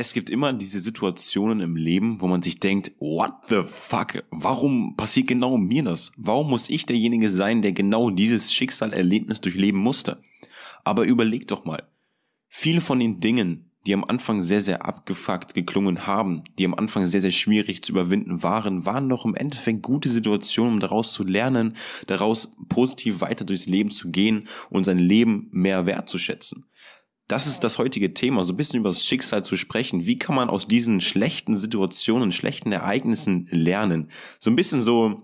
Es gibt immer diese Situationen im Leben, wo man sich denkt, what the fuck? Warum passiert genau mir das? Warum muss ich derjenige sein, der genau dieses Schicksalerlebnis durchleben musste? Aber überleg doch mal. Viele von den Dingen, die am Anfang sehr, sehr abgefuckt geklungen haben, die am Anfang sehr, sehr schwierig zu überwinden waren, waren doch im Endeffekt gute Situationen, um daraus zu lernen, daraus positiv weiter durchs Leben zu gehen und sein Leben mehr wertzuschätzen. Das ist das heutige Thema, so ein bisschen über das Schicksal zu sprechen. Wie kann man aus diesen schlechten Situationen, schlechten Ereignissen lernen? So ein bisschen so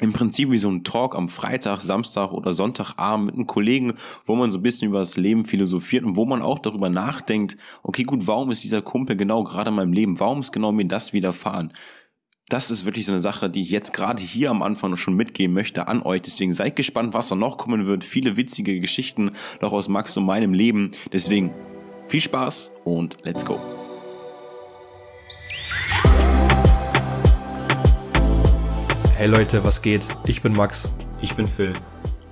im Prinzip wie so ein Talk am Freitag, Samstag oder Sonntagabend mit einem Kollegen, wo man so ein bisschen über das Leben philosophiert und wo man auch darüber nachdenkt, okay, gut, warum ist dieser Kumpel genau gerade in meinem Leben? Warum ist genau mir das widerfahren? Das ist wirklich so eine Sache, die ich jetzt gerade hier am Anfang schon mitgeben möchte an euch. Deswegen seid gespannt, was da noch kommen wird. Viele witzige Geschichten noch aus Max und meinem Leben. Deswegen viel Spaß und let's go. Hey Leute, was geht? Ich bin Max. Ich bin Phil.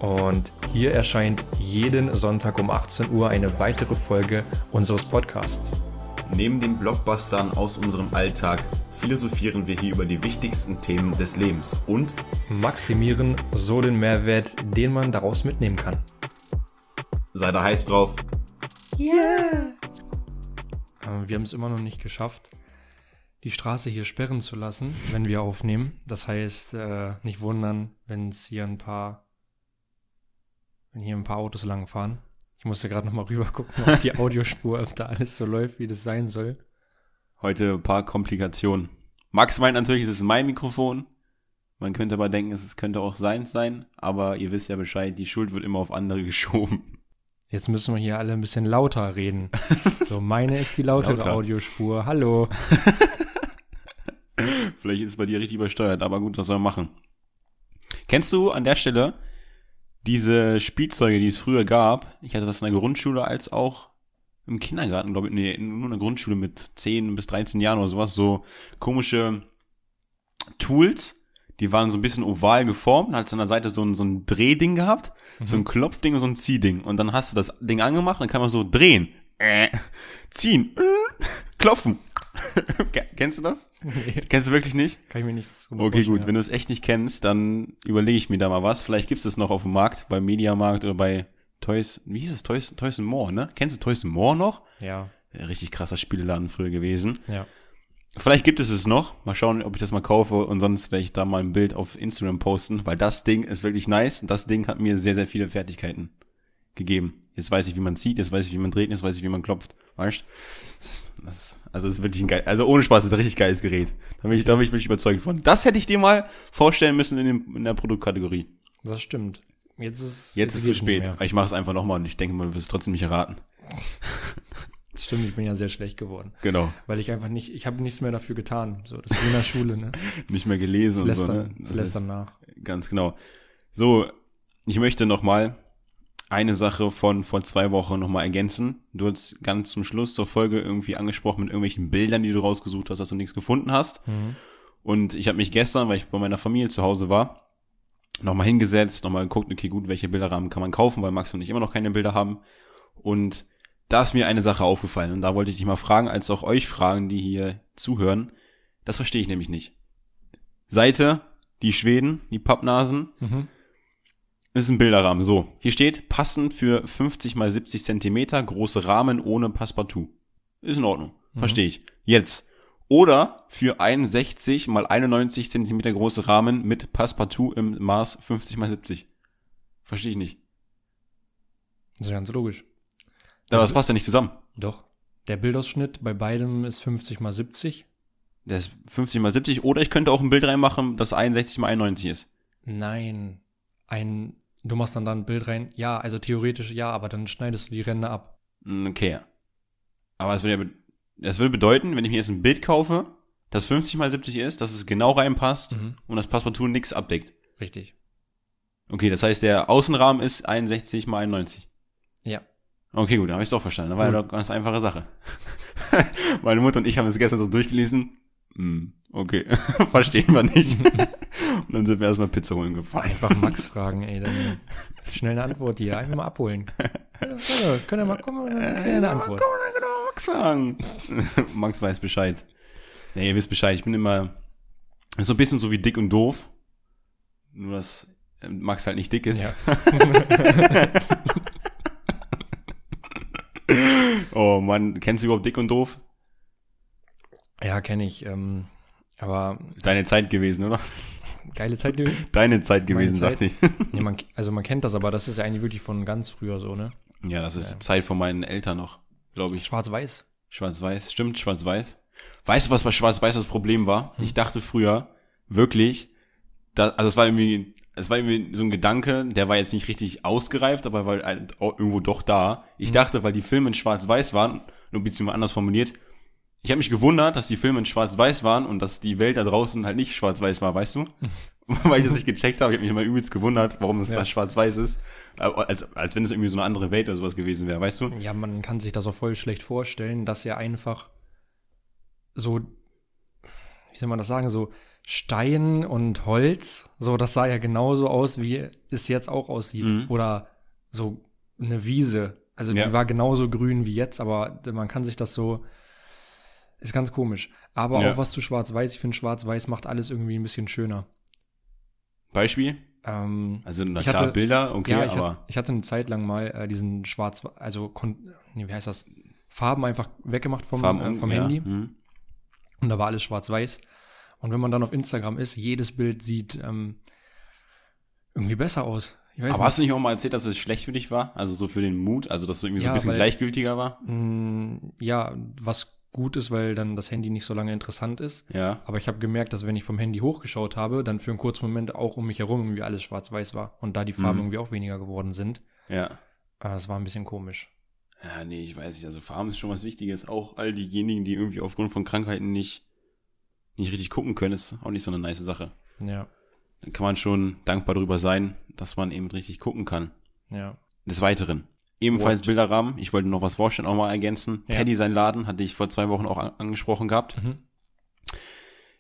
Und hier erscheint jeden Sonntag um 18 Uhr eine weitere Folge unseres Podcasts. Neben den Blockbustern aus unserem Alltag philosophieren wir hier über die wichtigsten Themen des Lebens und maximieren so den Mehrwert, den man daraus mitnehmen kann. Sei da heiß drauf. Yeah! Wir haben es immer noch nicht geschafft, die Straße hier sperren zu lassen, wenn wir aufnehmen. Das heißt, äh, nicht wundern, wenn es hier ein paar, wenn hier ein paar Autos langfahren. Ich musste gerade noch mal rüber gucken, ob die Audiospur, ob da alles so läuft, wie das sein soll. Heute ein paar Komplikationen. Max meint natürlich, es ist mein Mikrofon. Man könnte aber denken, es könnte auch seins sein, aber ihr wisst ja Bescheid, die Schuld wird immer auf andere geschoben. Jetzt müssen wir hier alle ein bisschen lauter reden. So, meine ist die lautere Lauter. Audiospur. Hallo. Vielleicht ist es bei dir richtig übersteuert, aber gut, was soll man machen? Kennst du an der Stelle diese Spielzeuge, die es früher gab, ich hatte das in der Grundschule als auch im Kindergarten, glaube ich, nee, nur in der Grundschule mit 10 bis 13 Jahren oder sowas, so komische Tools, die waren so ein bisschen oval geformt, hat an der Seite so ein, so ein Drehding gehabt, mhm. so ein mhm. Klopfding und so ein Ziehding. Und dann hast du das Ding angemacht, dann kann man so drehen, äh, ziehen, äh, klopfen, kennst du das? Nee. Kennst du wirklich nicht? Kann ich mir nichts so Okay, gut. Ja. Wenn du es echt nicht kennst, dann überlege ich mir da mal was. Vielleicht gibt es das noch auf dem Markt, beim Mediamarkt oder bei Toys, wie hieß es? Toys, Toys More, ne? Kennst du Toys More noch? Ja. Richtig krasser Spieleladen früher gewesen. Ja. Vielleicht gibt es es noch. Mal schauen, ob ich das mal kaufe und sonst werde ich da mal ein Bild auf Instagram posten, weil das Ding ist wirklich nice. Das Ding hat mir sehr, sehr viele Fertigkeiten gegeben. Jetzt weiß ich, wie man zieht, jetzt weiß ich, wie man dreht, jetzt weiß ich, wie man klopft. Weißt das, Also, das ist wirklich ein geil, also ohne Spaß, das ist ein richtig geiles Gerät. Da bin ich, da bin ich wirklich überzeugt von. Das hätte ich dir mal vorstellen müssen in, dem, in der Produktkategorie. Das stimmt. Jetzt ist, jetzt ist es zu spät. Ich mache es einfach nochmal und ich denke mal, du wirst trotzdem nicht erraten. Stimmt, ich bin ja sehr schlecht geworden. Genau. Weil ich einfach nicht, ich habe nichts mehr dafür getan. So, das ist in der Schule, ne? nicht mehr gelesen das und so, ne? Das, das lässt dann nach. Ganz genau. So, ich möchte nochmal eine Sache von vor zwei Wochen nochmal ergänzen. Du hast ganz zum Schluss zur Folge irgendwie angesprochen mit irgendwelchen Bildern, die du rausgesucht hast, dass du nichts gefunden hast. Mhm. Und ich habe mich gestern, weil ich bei meiner Familie zu Hause war, nochmal hingesetzt, nochmal geguckt, okay, gut, welche Bilderrahmen kann man kaufen, weil Max und ich immer noch keine Bilder haben. Und da ist mir eine Sache aufgefallen. Und da wollte ich dich mal fragen, als auch euch fragen, die hier zuhören. Das verstehe ich nämlich nicht. Seite, die Schweden, die Pappnasen. Mhm ist ein Bilderrahmen. So, hier steht passend für 50 mal 70 Zentimeter, große Rahmen ohne Passepartout. Ist in Ordnung. Mhm. Verstehe ich. Jetzt. Oder für 61 mal 91 Zentimeter große Rahmen mit Passepartout im Maß 50 mal 70. Verstehe ich nicht. Das ist ganz logisch. Aber das passt ja nicht zusammen. Doch. Der Bildausschnitt bei beidem ist 50 mal 70. Der ist 50 mal 70. Oder ich könnte auch ein Bild reinmachen, das 61 mal 91 ist. Nein. Ein Du machst dann da ein Bild rein. Ja, also theoretisch ja, aber dann schneidest du die Ränder ab. Mm, okay. Aber es würde ja, das würde bedeuten, wenn ich mir jetzt ein Bild kaufe, das 50 mal 70 ist, dass es genau reinpasst mhm. und das Passepartout nichts abdeckt. Richtig. Okay, das heißt, der Außenrahmen ist 61 mal 91. Ja. Okay, gut, dann habe ich es doch verstanden. Das war ja doch eine ganz einfache Sache. Meine Mutter und ich haben es gestern so durchgelesen. Hm, okay, verstehen wir nicht. und dann sind wir erstmal Pizza holen gefahren. Einfach Max fragen, ey, dann schnell eine Antwort hier, einfach mal abholen. Ja, können wir mal, kommen, eine Antwort. Max sagen. Max weiß Bescheid. Ja, ihr wisst Bescheid. Ich bin immer so ein bisschen so wie dick und doof. Nur, dass äh, Max halt nicht dick ist. Ja. oh Mann, kennst du überhaupt dick und doof? Ja, kenne ich. Ähm, aber Deine Zeit gewesen, oder? geile Zeit gewesen. Deine Zeit gewesen, Zeit? ich. Nee, man, also man kennt das, aber das ist ja eigentlich wirklich von ganz früher so, ne? Ja, das ist Zeit von meinen Eltern noch, glaube ich. Schwarz-Weiß. Schwarz-Weiß, stimmt, Schwarz-Weiß. Weißt du, was bei Schwarz-Weiß das Problem war? Ich dachte früher wirklich, da, also es war irgendwie, es war irgendwie so ein Gedanke, der war jetzt nicht richtig ausgereift, aber war halt irgendwo doch da. Ich dachte, weil die Filme in Schwarz-Weiß waren, nur beziehungsweise anders formuliert, ich habe mich gewundert, dass die Filme in Schwarz-Weiß waren und dass die Welt da draußen halt nicht Schwarz-Weiß war, weißt du? Weil ich das nicht gecheckt habe. Ich habe mich immer übelst gewundert, warum es Ja. da Schwarz-Weiß ist. Als, als wenn es irgendwie so eine andere Welt oder sowas gewesen wäre, weißt du? Ja, man kann sich das auch voll schlecht vorstellen, dass ja einfach so, wie soll man das sagen, so Stein und Holz, so das sah ja genauso aus, wie es jetzt auch aussieht. Mhm. Oder so eine Wiese. Also Ja. die war genauso grün wie jetzt, aber man kann sich das so, ist ganz komisch. Aber Ja. auch was zu Schwarz-Weiß, ich finde Schwarz-Weiß macht alles irgendwie ein bisschen schöner. Beispiel? Ähm, Also, na Ich klar, hatte- Bilder, okay, ja, ich aber. hatte, ich hatte eine Zeit lang mal äh, diesen Schwarz, also nee, wie heißt das? Farben einfach weggemacht vom, Farben äh, vom ja, Handy hm. und da war alles schwarz-weiß. Und wenn man dann auf Instagram ist, jedes Bild sieht ähm, irgendwie besser aus. Aber hast du nicht auch mal erzählt, dass es schlecht für dich war? Also so für den Mut, also dass es irgendwie so Ja, ein bisschen weil- gleichgültiger war? nicht. Mm, ja, was gut ist, weil dann das Handy nicht so lange interessant ist. Ja. Aber ich habe gemerkt, dass wenn ich vom Handy hochgeschaut habe, dann für einen kurzen Moment auch um mich herum irgendwie alles schwarz-weiß war. Und da die Farben Mhm. irgendwie auch weniger geworden sind, Ja. äh, das war ein bisschen komisch. Ja, nee, ich weiß nicht. Also Farben ist schon was Wichtiges. Auch all diejenigen, die irgendwie aufgrund von Krankheiten nicht, nicht richtig gucken können, ist auch nicht so eine nice Sache. Ja, Dann kann man schon dankbar darüber sein, dass man eben richtig gucken kann. ja. Des Weiteren. Ebenfalls What? Bilderrahmen. Ich wollte noch was vorstellen, auch mal ergänzen. Ja. Teddy, sein Laden, hatte ich vor zwei Wochen auch an angesprochen gehabt. Mhm.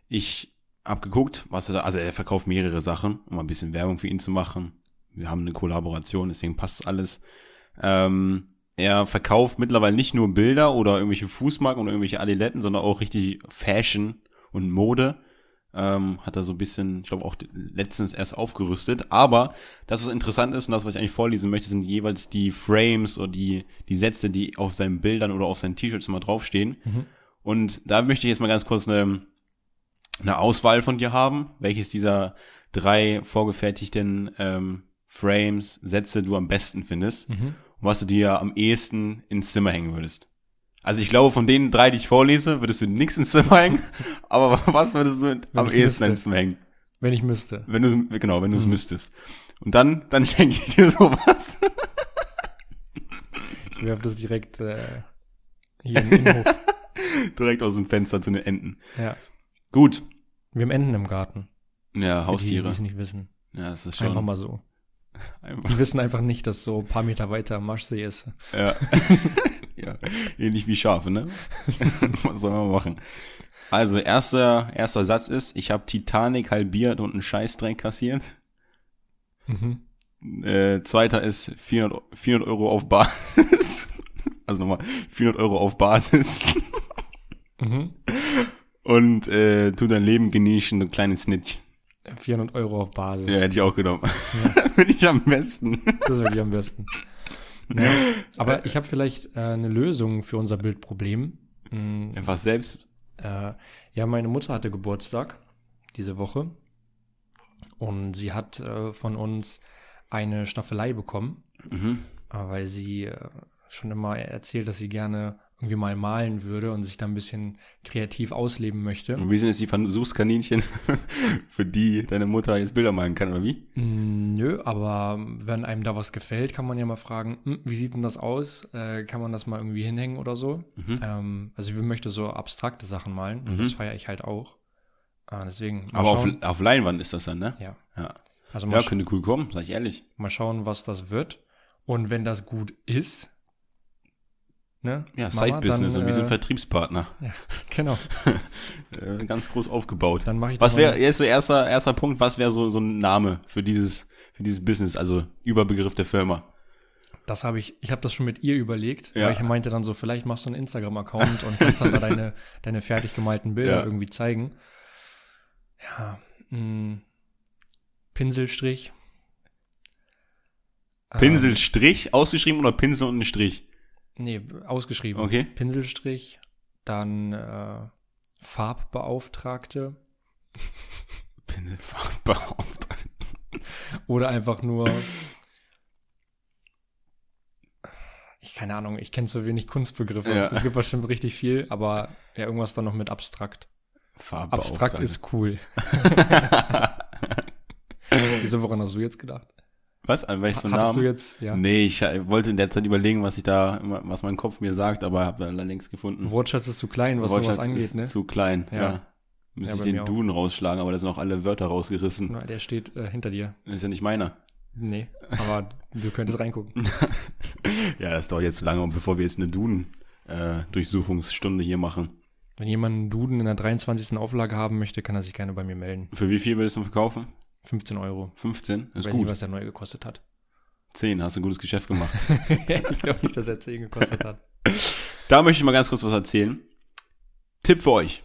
Ich hab geguckt, was er da, also er verkauft mehrere Sachen, um ein bisschen Werbung für ihn zu machen. Wir haben eine Kollaboration, deswegen passt alles. Ähm, er verkauft mittlerweile nicht nur Bilder oder irgendwelche Fußmarken oder irgendwelche Adiletten, sondern auch richtig Fashion und Mode. Ähm, hat er so ein bisschen, ich glaube auch letztens erst aufgerüstet. Aber das, was interessant ist und das, was ich eigentlich vorlesen möchte, sind jeweils die Frames oder die, die Sätze, die auf seinen Bildern oder auf seinen T-Shirts immer draufstehen. Mhm. Und da möchte ich jetzt mal ganz kurz eine, eine Auswahl von dir haben, welches dieser drei vorgefertigten ähm, Frames, Sätze du am besten findest Mhm. und was du dir am ehesten ins Zimmer hängen würdest. Also ich glaube, von den drei, die ich vorlese, würdest du nichts ins Zimmer hängen, aber was würdest du am ich ehesten ins Zimmer hängen? Wenn ich müsste. Wenn du, genau, wenn du es Mhm. müsstest. Und dann, dann schenke ich dir sowas. Ich werfe das direkt äh, hier in den Innenhof. Direkt aus dem Fenster zu den Enten. Ja. Gut. Wir haben Enten im Garten. Ja, Für Die, Haustiere. die es nicht wissen. Ja, das ist schon. Einfach mal so. einfach- Die wissen einfach nicht, dass so ein paar Meter weiter Maschsee ist. Ja. ja. Ähnlich wie Schafe, ne? Was soll man machen? Also, erster, erster Satz ist, ich habe Titanic halbiert und einen Scheißdreck kassiert. Mhm. Äh, zweiter ist 400, 400 Euro auf Basis. Also nochmal, 400 Euro auf Basis. Mhm. Und äh, tu dein Leben genießen, du kleines Snitch. 400 Euro auf Basis. Ja, hätte ich auch genommen. Bin ich am besten. Das wäre die am besten. Ja, aber ich habe vielleicht äh, eine Lösung für unser Bildproblem. Mm, Einfach selbst. Äh, ja, meine Mutter hatte Geburtstag diese Woche und sie hat äh, von uns eine Staffelei bekommen, Mhm. äh, weil sie äh, schon immer erzählt, dass sie gerne irgendwie mal malen würde und sich da ein bisschen kreativ ausleben möchte. Und wir sind jetzt die Versuchskaninchen, für die deine Mutter jetzt Bilder malen kann, oder wie? Mm, Nö, aber wenn einem da was gefällt, kann man ja mal fragen, hm, wie sieht denn das aus? Äh, kann man das mal irgendwie hinhängen oder so? Mhm. Ähm, also ich möchte so abstrakte Sachen malen und Mhm. das feiere ich halt auch. Äh, deswegen Aber auf, auf Leinwand ist das dann, ne? ja. Ja. Also Ja, könnte cool kommen, sag ich ehrlich. mal schauen, was das wird. Und wenn das gut ist, ne? Ja, Side-Business und wir sind äh, Vertriebspartner. Genau. Äh, ganz groß aufgebaut. Dann mache ich Was wäre, jetzt so erster, erster Punkt, was wäre so, so ein Name für dieses, für dieses Business, also Überbegriff der Firma? Das habe ich, ich habe das schon mit ihr überlegt, Ja. weil ich meinte dann so, vielleicht machst du einen Instagram-Account und kannst dann da deine, deine fertig gemalten Bilder Ja. irgendwie zeigen. Ja, mh, Pinselstrich. Ähm, Pinselstrich ausgeschrieben oder Pinsel und ein Strich? Nee, ausgeschrieben. Okay. Pinselstrich, dann äh, Farbbeauftragte Pinselfarbbeauftragte. oder einfach nur. Ich keine Ahnung, ich kenne so wenig Kunstbegriffe. Ja. Es gibt bestimmt richtig viel, aber ja, irgendwas dann noch mit abstrakt. Abstrakt ist cool. Wieso, woran hast du jetzt gedacht? Was? An welchen Hattest Namen? du jetzt, ja, Nee, ich äh, wollte in der Zeit überlegen, was ich da, was mein Kopf mir sagt, aber habe dann längst gefunden. Wortschatz ist zu klein, was sowas Wortschatz angeht, ist ne? zu klein, ja. Ja. Müsste Ja, ich den. Duden rausschlagen, aber da sind auch alle Wörter rausgerissen. Na, Der steht äh, hinter dir. Das ist ja nicht meiner. Nee, aber du könntest reingucken. Ja, das dauert jetzt zu lange, bevor wir jetzt eine Duden-Durchsuchungsstunde hier machen. Wenn jemand einen Duden in der 23. Auflage haben möchte, kann er sich gerne bei mir melden. Für wie viel würdest du verkaufen? 15 Euro. 15? Ich Ist weiß gut. nicht, was der neu gekostet hat. 10, hast du ein gutes Geschäft gemacht. ich glaube nicht, dass er 10 gekostet hat. Da möchte ich mal ganz kurz was erzählen. Tipp für euch.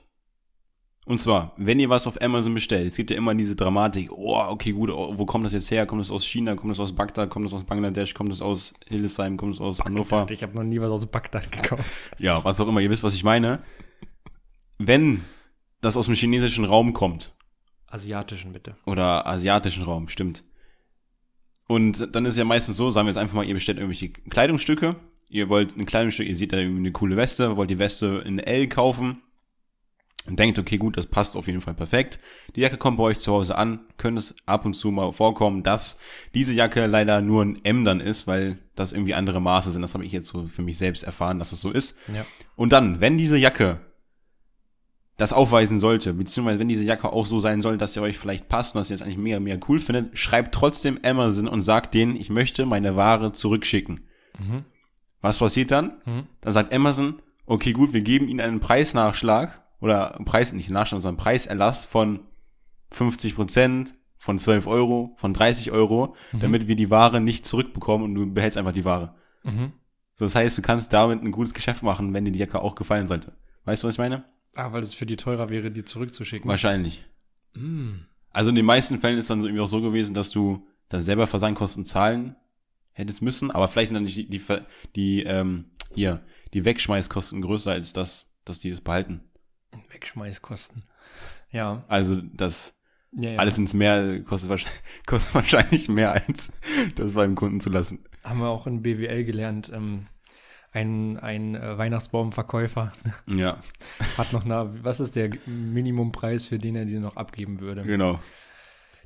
Und zwar, wenn ihr was auf Amazon bestellt, es gibt ja immer diese Dramatik, oh, okay, gut, oh, wo kommt das jetzt her? Kommt das aus China? Kommt das aus Bagdad? Kommt das aus Bangladesch? Kommt das aus Hildesheim? Kommt das aus Hannover? Ich habe noch nie was aus Bagdad gekauft. Ja, was auch immer, ihr wisst, was ich meine. Wenn das aus dem chinesischen Raum kommt, Asiatischen bitte. oder asiatischen Raum, stimmt. Und dann ist ja meistens so, sagen wir jetzt einfach mal, ihr bestellt irgendwelche Kleidungsstücke, ihr wollt ein Kleidungsstück, ihr seht da irgendwie eine coole Weste, wollt die Weste in L kaufen und denkt, okay, gut, das passt auf jeden Fall perfekt. Die Jacke kommt bei euch zu Hause an, könnte es ab und zu mal vorkommen, dass diese Jacke leider nur ein M dann ist, weil das irgendwie andere Maße sind. Das habe ich jetzt so für mich selbst erfahren, dass es so ist. Ja. Und dann, wenn diese Jacke das aufweisen sollte, beziehungsweise wenn diese Jacke auch so sein soll, dass ihr euch vielleicht passt und dass ihr es eigentlich mega, mega cool findet, schreibt trotzdem Amazon und sagt denen, ich möchte meine Ware zurückschicken. Mhm. Was passiert dann? Mhm. Dann sagt Amazon, okay, gut, wir geben Ihnen einen Preisnachschlag oder Preis, nicht Nachschlag, sondern Preiserlass von 50 Prozent, von 12 Euro, von 30 Euro, damit wir die Ware nicht zurückbekommen und du behältst einfach die Ware. Mhm. So, das heißt, du kannst damit ein gutes Geschäft machen, wenn dir die Jacke auch gefallen sollte. Weißt du, was ich meine? Ah, weil es für die teurer wäre, die zurückzuschicken. Wahrscheinlich. Mm. Also in den meisten Fällen ist dann so irgendwie auch so gewesen, dass du dann selber Versandkosten zahlen hättest müssen, aber vielleicht sind dann die, die, Ver- die ähm, hier, die Wegschmeißkosten größer als das, dass die es behalten. Wegschmeißkosten. Ja. Also das ja, ja. alles ins Meer kostet wahrscheinlich, kostet wahrscheinlich mehr als das beim Kunden zu lassen. Haben wir auch in BWL gelernt. Ähm, ein ein äh, Weihnachtsbaumverkäufer Ja, hat noch eine, was ist der Minimumpreis, für den er die noch abgeben würde? genau.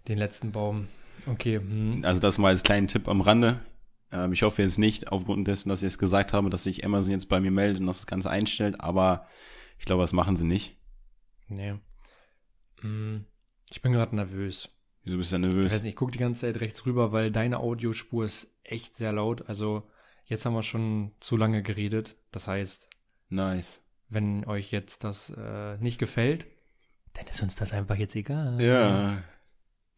Den letzten Baum. Okay. Hm. Also das mal als kleinen Tipp am Rande. Ähm, ich hoffe jetzt nicht, aufgrund dessen, dass ich es gesagt habe, dass sich Amazon jetzt bei mir meldet und das Ganze einstellt, aber ich glaube, das machen sie nicht. Nee. Hm. Ich bin gerade nervös. Wieso bist du Ich nervös? weiß nicht, ich gucke die ganze Zeit rechts rüber, weil deine Audiospur ist echt sehr laut. Also jetzt haben wir schon zu lange geredet. Das heißt, Nice. wenn euch jetzt das äh, nicht gefällt, dann ist uns das einfach jetzt egal. Ja.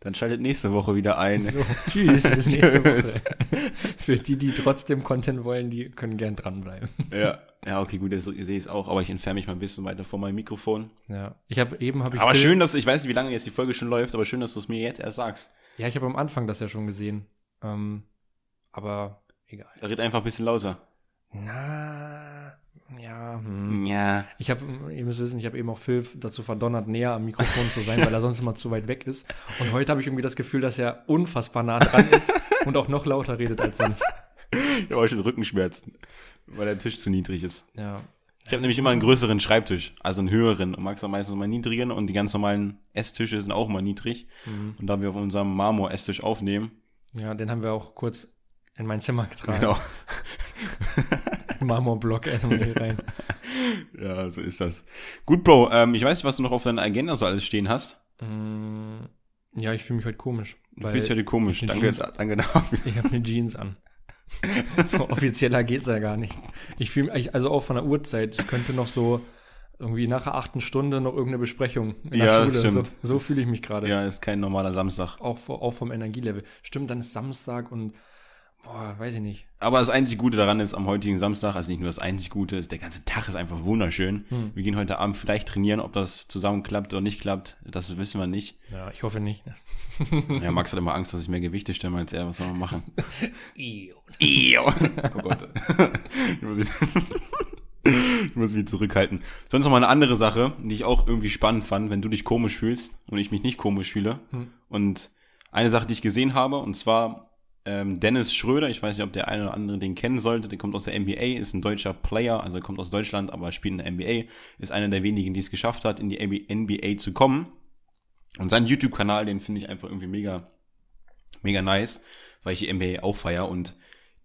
Dann schaltet nächste Woche wieder ein. So, tschüss, bis nächste. Woche. Für die, die trotzdem Content wollen, die können gern dranbleiben. Ja. Ja, okay, gut, sehe ich es auch, aber ich entferne mich mal ein bisschen weiter von meinem Mikrofon. Ja, ich habe eben habe ich aber schön, dass, ich weiß nicht, wie lange jetzt die Folge schon läuft, aber schön, dass du es mir jetzt erst sagst. Ja, ich habe am Anfang das ja schon gesehen. Ähm, aber egal. Er redet einfach ein bisschen lauter. Na, ja. Hm. Ja. Ich habe, ihr müsst wissen, ich habe eben auch Phil dazu verdonnert, näher am Mikrofon zu sein, weil er sonst immer zu weit weg ist. Und heute habe ich irgendwie das Gefühl, dass er unfassbar nah dran ist und auch noch lauter redet als sonst. Ich habe auch schon Rückenschmerzen, weil der Tisch zu niedrig ist. Ja. Ich habe nämlich immer einen größeren Schreibtisch, also einen höheren. Und Max hat meistens mal niedrigen und die ganz normalen Esstische sind auch mal niedrig. Und da wir auf unserem Marmor-Esstisch aufnehmen, Ja, den haben wir auch kurz in mein Zimmer getragen. genau. Marmorblock hier rein. Ja, so ist das. Gut, Bro, ähm, ich weiß nicht, was du noch auf deiner Agenda so alles stehen hast. Mm, Ja, ich fühle mich heute komisch. Du fühlst dich heute komisch. Danke, Jeans- danke dafür. Ich habe eine Jeans an. So offizieller geht's ja gar nicht. Ich fühle mich, also auch von der Uhrzeit, es könnte noch so irgendwie nach der achten Stunde noch irgendeine Besprechung in der Ja, Schule. So, stimmt. so fühle ich mich gerade. Ja, ist kein normaler Samstag. Auch, auch vom Energielevel. Stimmt, dann ist Samstag und Boah, weiß ich nicht. Aber das einzig Gute daran ist, am heutigen Samstag, also nicht nur das einzig Gute, ist, der ganze Tag ist einfach wunderschön. Hm. Wir gehen heute Abend vielleicht trainieren, ob das zusammen klappt oder nicht klappt, das wissen wir nicht. Ja, ich hoffe nicht. Ja, Max hat immer Angst, dass ich mehr Gewichte stemme als er. Was soll man machen? Io. Io. Oh Gott. Ich muss, jetzt- ich muss mich zurückhalten. Sonst noch mal eine andere Sache, die ich auch irgendwie spannend fand, wenn du dich komisch fühlst und ich mich nicht komisch fühle. Und eine Sache, die ich gesehen habe, und zwar ähm, Dennis Schröder, ich weiß nicht, ob der eine oder andere den kennen sollte, der kommt aus der NBA, ist ein deutscher Player, also kommt aus Deutschland, aber spielt in der NBA, ist einer der wenigen, die es geschafft hat, in die NBA zu kommen. Und seinen YouTube-Kanal, den finde ich einfach irgendwie mega, mega nice, weil ich die NBA auch feier und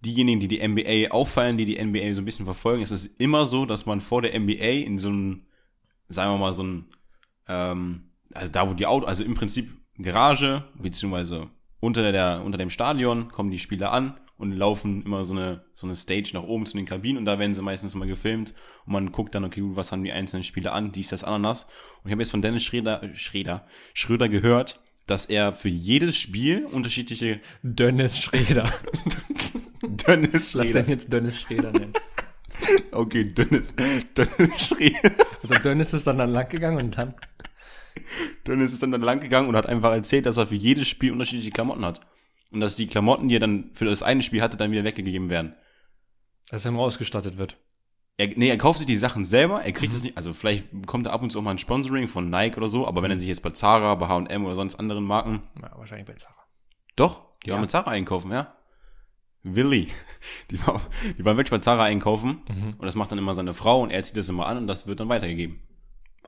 diejenigen, die die NBA feiern, die die NBA so ein bisschen verfolgen, ist es immer so, dass man vor der NBA in so einem, sagen wir mal, so ein, ähm, also da, wo die Auto, also im Prinzip Garage, beziehungsweise unter der, unter dem Stadion kommen die Spieler an und laufen immer so eine, so eine Stage nach oben zu den Kabinen und da werden sie meistens immer gefilmt und man guckt dann, okay, gut, was haben die einzelnen Spieler an, dies, das, Ananas. Und ich habe jetzt von Dennis Schröder, Schröder, Schröder gehört, dass er für jedes Spiel unterschiedliche Dennis Schröder. Dennis Lass Schröder. den jetzt Dennis Schröder nennen. Okay, Dennis, Dennis Schröder. Also Dennis ist dann, dann lang gegangen und dann. Dennis ist dann, dann lang gegangen und hat einfach erzählt, dass er für jedes Spiel unterschiedliche Klamotten hat. Und dass die Klamotten, die er dann für das eine Spiel hatte, dann wieder weggegeben werden. Dass er nur ausgestattet wird. Er, nee, er kauft sich die Sachen selber, er kriegt es nicht, also vielleicht bekommt er ab und zu auch mal ein Sponsoring von Nike oder so, aber wenn er sich jetzt bei Zara, bei H&M oder sonst anderen Marken, Ja, wahrscheinlich bei Zara. doch, die Ja. waren mit Zara einkaufen, ja. Willi, die, war, die waren wirklich bei Zara einkaufen Mhm. und das macht dann immer seine Frau und er zieht das immer an und das wird dann weitergegeben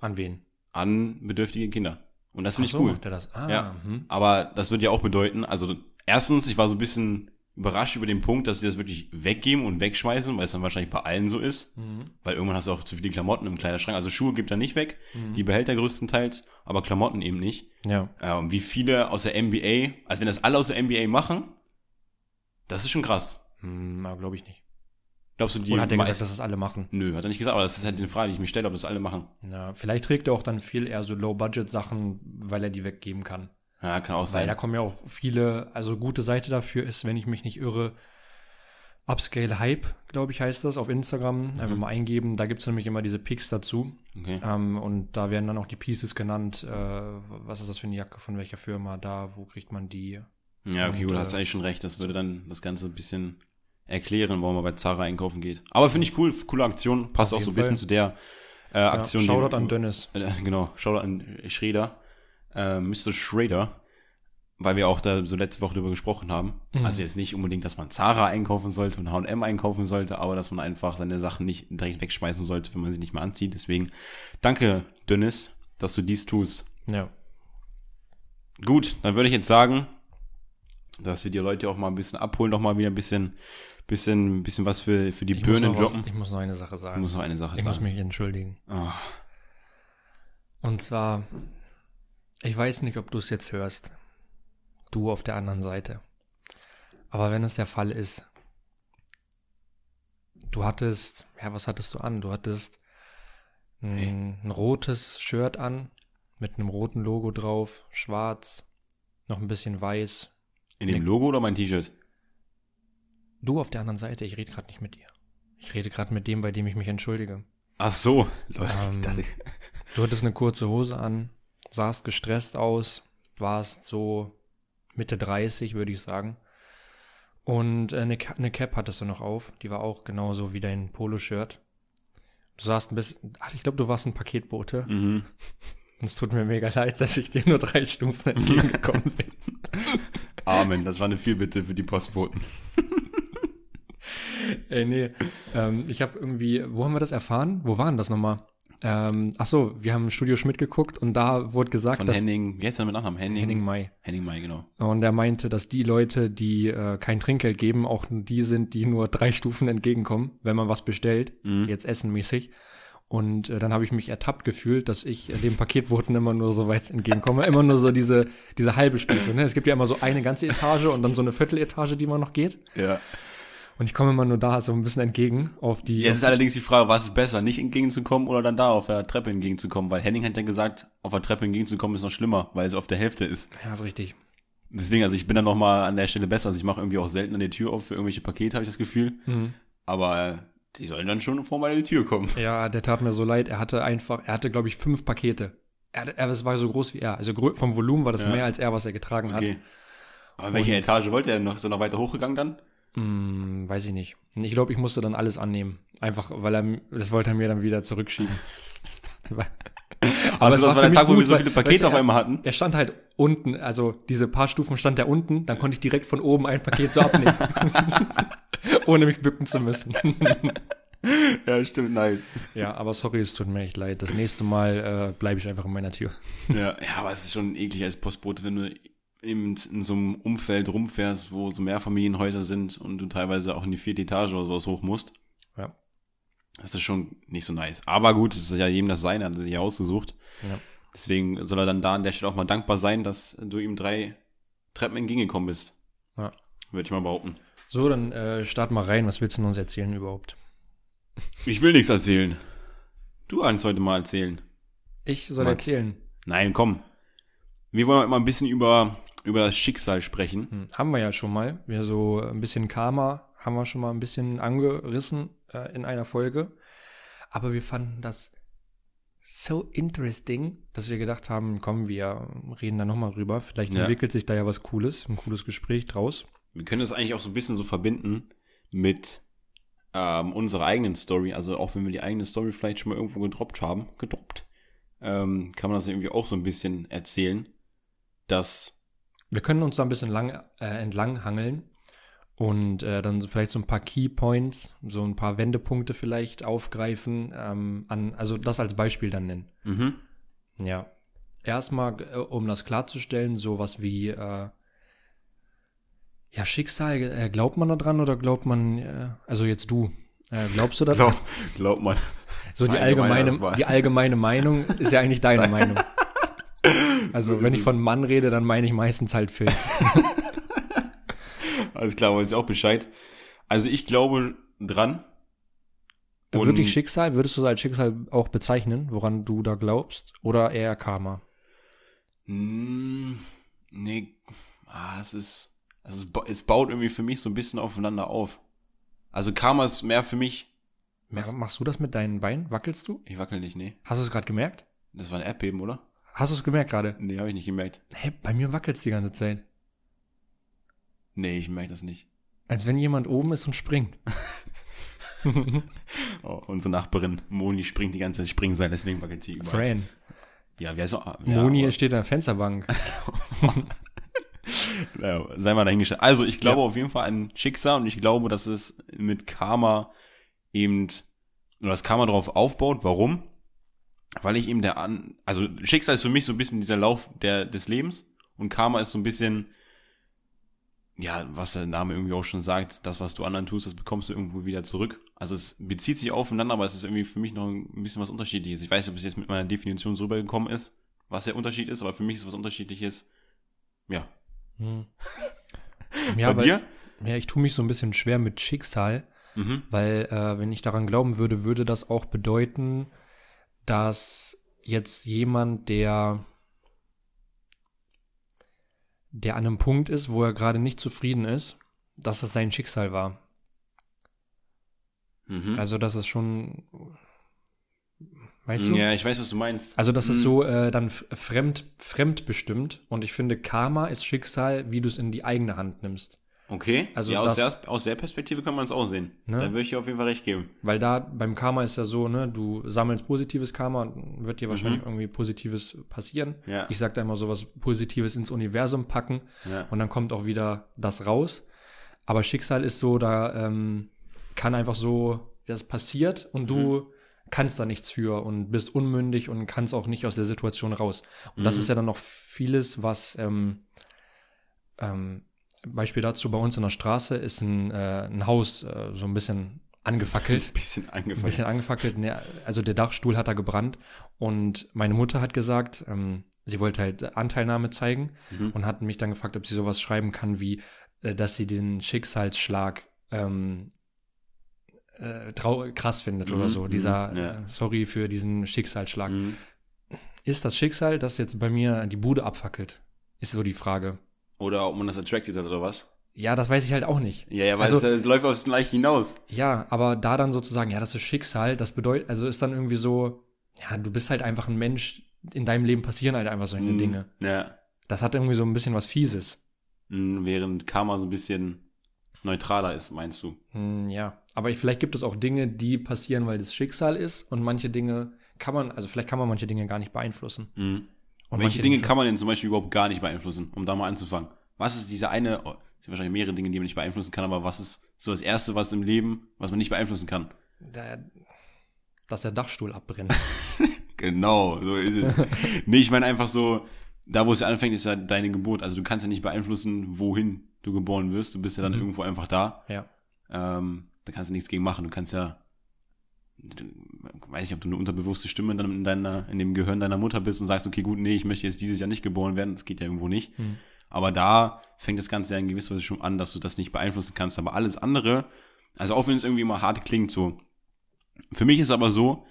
An wen? An bedürftige Kinder. Und das finde ich so, cool. das? Ah, Ja. mhm. Aber das würde ja auch bedeuten, also erstens, ich war so ein bisschen überrascht über den Punkt, dass sie das wirklich weggeben und wegschmeißen, weil es dann wahrscheinlich bei allen so ist. Mhm. Weil irgendwann hast du auch zu viele Klamotten im Kleiderschrank. Also Schuhe gibt er nicht weg, Mhm. die behält er größtenteils, aber Klamotten eben nicht. Ja. Äh, und wie viele aus der NBA, also wenn das alle aus der NBA machen, das ist schon krass. Hm, glaube ich nicht. Glaubst du, die Oder hat er gesagt, dass das alle machen? Nö, hat er nicht gesagt, aber das ist halt die Frage, die ich mir stelle, ob das alle machen. Ja, vielleicht trägt er auch dann viel eher so Low-Budget-Sachen, weil er die weggeben kann. Ja, kann auch Weil sein. da kommen ja auch viele, also gute Seite dafür ist, wenn ich mich nicht irre, Upscale Hype, glaube ich, heißt das, auf Instagram. Einfach mal eingeben. Da gibt es nämlich immer diese Picks dazu. Okay. Ähm, und da werden dann auch die Pieces genannt. Äh, was ist das für eine Jacke, von welcher Firma, da, wo kriegt man die? Ja, okay, Und, gut, du hast äh, eigentlich schon recht. Das würde dann das Ganze ein bisschen erklären, warum man bei Zara einkaufen geht. Aber finde ich cool, coole Aktion. Passt auch so ein bisschen zu der äh, Ja, Aktion. die- Shoutout an Dennis. Äh, genau, Shoutout an Schrader. Äh, Mr. Schrader. Weil wir auch da so letzte Woche drüber gesprochen haben. Mhm. Also jetzt nicht unbedingt, dass man Zara einkaufen sollte und H&M einkaufen sollte, aber dass man einfach seine Sachen nicht direkt wegschmeißen sollte, wenn man sie nicht mehr anzieht. Deswegen danke, Dennis, dass du dies tust. Ja. Gut, dann würde ich jetzt sagen, dass wir die Leute auch mal ein bisschen abholen, noch mal wieder ein bisschen, bisschen, bisschen was für, für die Ich muss, Birnen droppen. ich muss noch eine Sache Ich sagen. muss noch eine Sache Ich muss sagen. mich entschuldigen. Ah, Und zwar, ich weiß nicht, ob du es jetzt hörst. Du auf der anderen Seite. Aber wenn es der Fall ist, du hattest, ja, was hattest du an? Du hattest ein, ein rotes Shirt an mit einem roten Logo drauf, schwarz, noch ein bisschen weiß. in dem Logo oder mein T-Shirt? Du auf der anderen Seite, ich rede gerade nicht mit dir. Ich rede gerade mit dem, bei dem ich mich entschuldige. Ach so. Leute, ich Ähm, dachte, Du hattest eine kurze Hose an, sahst gestresst aus, warst so Mitte 30, würde ich sagen. Und äh, eine, eine Cap hattest du noch auf, die war auch genauso wie dein Poloshirt. Du sahst ein bisschen, ach, ich glaube, du warst ein Paketbote. mhm. Und es tut mir mega leid, dass ich dir nur drei Stufen entgegengekommen bin. Amen, das war eine Fürbitte für die Postboten. Ey, nee. Ähm, ich habe irgendwie, wo haben wir das erfahren? Wo waren das nochmal? Ähm, ach so, wir haben Studio Schmidt geguckt und da wurde gesagt, Von dass Henning, wie heißt der mit Nachnamen? Henning, Henning May. Henning May, genau. Und er meinte, dass die Leute, die äh, kein Trinkgeld geben, auch die sind, die nur drei Stufen entgegenkommen, wenn man was bestellt, Mhm. jetzt essenmäßig. Und äh, dann habe ich mich ertappt gefühlt, dass ich äh, dem Paketboten immer nur so weit entgegenkomme. immer nur so diese, diese halbe Stufe. Ne? Es gibt ja immer so eine ganze Etage und dann so eine Vierteletage, die man noch geht. Ja. Und ich komme immer nur da so ein bisschen entgegen auf die. Jetzt ist allerdings die Frage, was ist besser, nicht entgegenzukommen oder dann da auf der Treppe entgegenzukommen? Weil Henning hat ja gesagt, auf der Treppe entgegenzukommen ist noch schlimmer, weil es auf der Hälfte ist. ja, ist richtig. Deswegen, also ich bin dann noch mal an der Stelle besser. Also ich mache irgendwie auch selten an die Tür auf für irgendwelche Pakete, habe ich das Gefühl. Mhm. Aber äh, die sollen dann schon vor meine Tür kommen. Ja, der tat mir so leid. Er hatte einfach, er hatte, glaube ich, fünf Pakete. Er, er, es war so groß wie er. Also vom Volumen war das Ja. mehr als er, was er getragen hat. Okay. Aber welche Und- Etage wollte er denn noch? Ist er noch weiter hochgegangen dann? Hm, weiß ich nicht. Ich glaube, ich musste dann alles annehmen. Einfach, weil er, das wollte er mir dann wieder zurückschieben. Aber also das war der Tag, wo wir so viele Pakete weißt du, auf einmal hatten. Er stand halt unten, also diese paar Stufen stand er unten, dann konnte ich direkt von oben ein Paket so abnehmen. Ohne mich bücken zu müssen. Ja, stimmt, nice. ja, aber sorry, es tut mir echt leid. Das nächste Mal äh, bleibe ich einfach in meiner Tür. Ja, ja, aber es ist schon eklig als Postbote, wenn du eben in so einem Umfeld rumfährst, wo so Mehrfamilienhäuser sind und du teilweise auch in die vierte Etage oder sowas hoch musst. Ja. Das ist schon nicht so nice. Aber gut, es ist ja jedem das Seine, hat er sich ja ausgesucht. Ja. Deswegen soll er dann da an der Stelle auch mal dankbar sein, dass du ihm drei Treppen entgegengekommen bist. Ja. Würde ich mal behaupten. So, dann äh, start mal rein. Was willst du uns erzählen überhaupt? Ich will nichts erzählen. Du kannst heute mal erzählen. Ich soll Max. erzählen. Nein, komm. Wir wollen heute mal ein bisschen über, über das Schicksal sprechen. Hm, haben wir ja schon mal. Wir so ein bisschen Karma haben wir schon mal ein bisschen angerissen äh, in einer Folge. Aber wir fanden das so interesting, dass wir gedacht haben, komm, wir reden da nochmal drüber. Vielleicht Ja. entwickelt sich da ja was Cooles, ein cooles Gespräch draus. Wir können das eigentlich auch so ein bisschen so verbinden mit ähm, unserer eigenen Story. Also auch wenn wir die eigene Story vielleicht schon mal irgendwo gedroppt haben, gedroppt, ähm, kann man das irgendwie auch so ein bisschen erzählen, dass Wir können uns da ein bisschen lang, äh, entlang hangeln und äh, dann vielleicht so ein paar Key Points, so ein paar Wendepunkte vielleicht aufgreifen, ähm, an, also das als Beispiel dann nennen. mhm, Ja. Erstmal, äh, um das klarzustellen, sowas wie, äh, ja, Schicksal, äh, glaubt man da dran oder glaubt man, äh, also jetzt du, glaubst du da dran? glaub, glaubt man. So die allgemeine die allgemeine Meinung ist ja eigentlich deine Meinung. Also So wenn ist ich von. Mann rede, dann meine ich meistens halt Phil. Alles klar, weiß ich auch Bescheid. Also ich glaube dran. Und- Wirklich Schicksal? Würdest du es als Schicksal auch bezeichnen, woran du da glaubst? Oder eher Karma? Mm, nee, ah, es ist, es, ba- es baut irgendwie für mich so ein bisschen aufeinander auf. Also Karma ist mehr für mich. Machst du das mit deinen Beinen? Wackelst du? Ich wackel nicht, nee. Hast du es gerade gemerkt? Das war ein Erdbeben, oder? Hast du es gemerkt gerade? Nee, habe ich nicht gemerkt. Hä, bei mir wackelt's die ganze Zeit. Nee, ich merke das nicht. Als wenn jemand oben ist und springt. Oh, unsere Nachbarin Moni springt die ganze Zeit Springseil, deswegen wackelt sie überall. Fran. Ja, wer so? Ja, Moni aber- steht an der Fensterbank. Ja, sei mal dahingestellt. Also ich glaube auf jeden Fall an Schicksal und ich glaube, dass es mit Karma eben, oder das Karma darauf aufbaut. Warum? Weil ich eben der an, also Schicksal ist für mich so ein bisschen dieser Lauf der, des Lebens und Karma ist so ein bisschen, ja, was der Name irgendwie auch schon sagt, das, was du anderen tust, das bekommst du irgendwo wieder zurück. Also es bezieht sich aufeinander, aber es ist irgendwie für mich noch ein bisschen was Unterschiedliches. Ich weiß nicht, ob es jetzt mit meiner Definition so rübergekommen ist, was der Unterschied ist, aber für mich ist was Unterschiedliches, ja. Hm. Ja, Bei weil, dir? ja, ich tue mich so ein bisschen schwer mit Schicksal, Mhm. weil äh, wenn ich daran glauben würde, würde das auch bedeuten, dass jetzt jemand, der der an einem Punkt ist, wo er gerade nicht zufrieden ist, dass es sein Schicksal war. Mhm. Also das ist schon, weißt du? Ja, ich weiß, was du meinst. Also das ist Mhm. so äh, dann fremd, fremdbestimmt und ich finde, Karma ist Schicksal, wie du es in die eigene Hand nimmst. Okay, Also ja, aus, das- der, aus der Perspektive kann man es auch sehen. Ne? Da würde ich dir auf jeden Fall recht geben. Weil da beim Karma ist ja so, ne, du sammelst positives Karma und wird dir wahrscheinlich irgendwie Positives passieren. Mhm. Ja. Ich sag da immer so was Positives ins Universum packen Ja. und dann kommt auch wieder das raus. Aber Schicksal ist so, da ähm, kann einfach so, das passiert und du kannst da nichts für und bist unmündig und kannst auch nicht aus der Situation raus. Und das ist ja dann noch vieles, was ähm, ähm, Beispiel dazu bei uns in der Straße ist ein, äh, ein Haus äh, so ein bisschen angefackelt. Bisschen Ein angefangen. bisschen angefackelt. Ne, also der Dachstuhl hat da gebrannt. Und meine Mutter hat gesagt, ähm, sie wollte halt Anteilnahme zeigen Mhm. und hat mich dann gefragt, ob sie sowas schreiben kann, wie, äh, dass sie den Schicksalsschlag ähm, äh, krass findet oder Mhm, so. mhm, Dieser, ja. äh, sorry für diesen Schicksalsschlag. Mhm. Ist das Schicksal, das jetzt bei mir die Bude abfackelt? Ist so die Frage. Oder ob man das attracted hat oder was? Ja, das weiß ich halt auch nicht. Ja, ja, weil Also- es, es läuft aufs Gleiche hinaus. Ja, aber da dann sozusagen, ja, das ist Schicksal, das bedeutet, also ist dann irgendwie so, ja, du bist halt einfach ein Mensch, in deinem Leben passieren halt einfach solche Mhm. Dinge. Ja. Das hat irgendwie so ein bisschen was Fieses. Mhm, Während Karma so ein bisschen neutraler ist, meinst du? Hm, ja, aber ich, vielleicht gibt es auch Dinge, die passieren, weil das Schicksal ist und manche Dinge kann man, also vielleicht kann man manche Dinge gar nicht beeinflussen. Und Welche Dinge kann man denn zum Beispiel überhaupt gar nicht beeinflussen, um da mal anzufangen? Was ist diese eine, oh, es sind wahrscheinlich mehrere Dinge, die man nicht beeinflussen kann, aber was ist so das Erste, was im Leben, was man nicht beeinflussen kann? Da, dass der Dachstuhl abbrennt. Genau, so ist es. nee, ich meine einfach so, da wo es ja anfängt, ist ja deine Geburt. Also du kannst ja nicht beeinflussen, wohin du geboren wirst. Du bist ja dann Mhm. irgendwo einfach da. ja. Ähm, da kannst du nichts gegen machen. Du kannst ja, du, weiß nicht, ob du eine unterbewusste Stimme dann in deiner, in dem Gehirn deiner Mutter bist und sagst, okay, gut, nee, ich möchte jetzt dieses Jahr nicht geboren werden. Das geht ja irgendwo nicht. Hm. Aber da fängt das Ganze ja in gewisser Weise schon an, dass du das nicht beeinflussen kannst. Aber alles andere, also auch wenn es irgendwie immer hart klingt, so. Für mich ist aber so,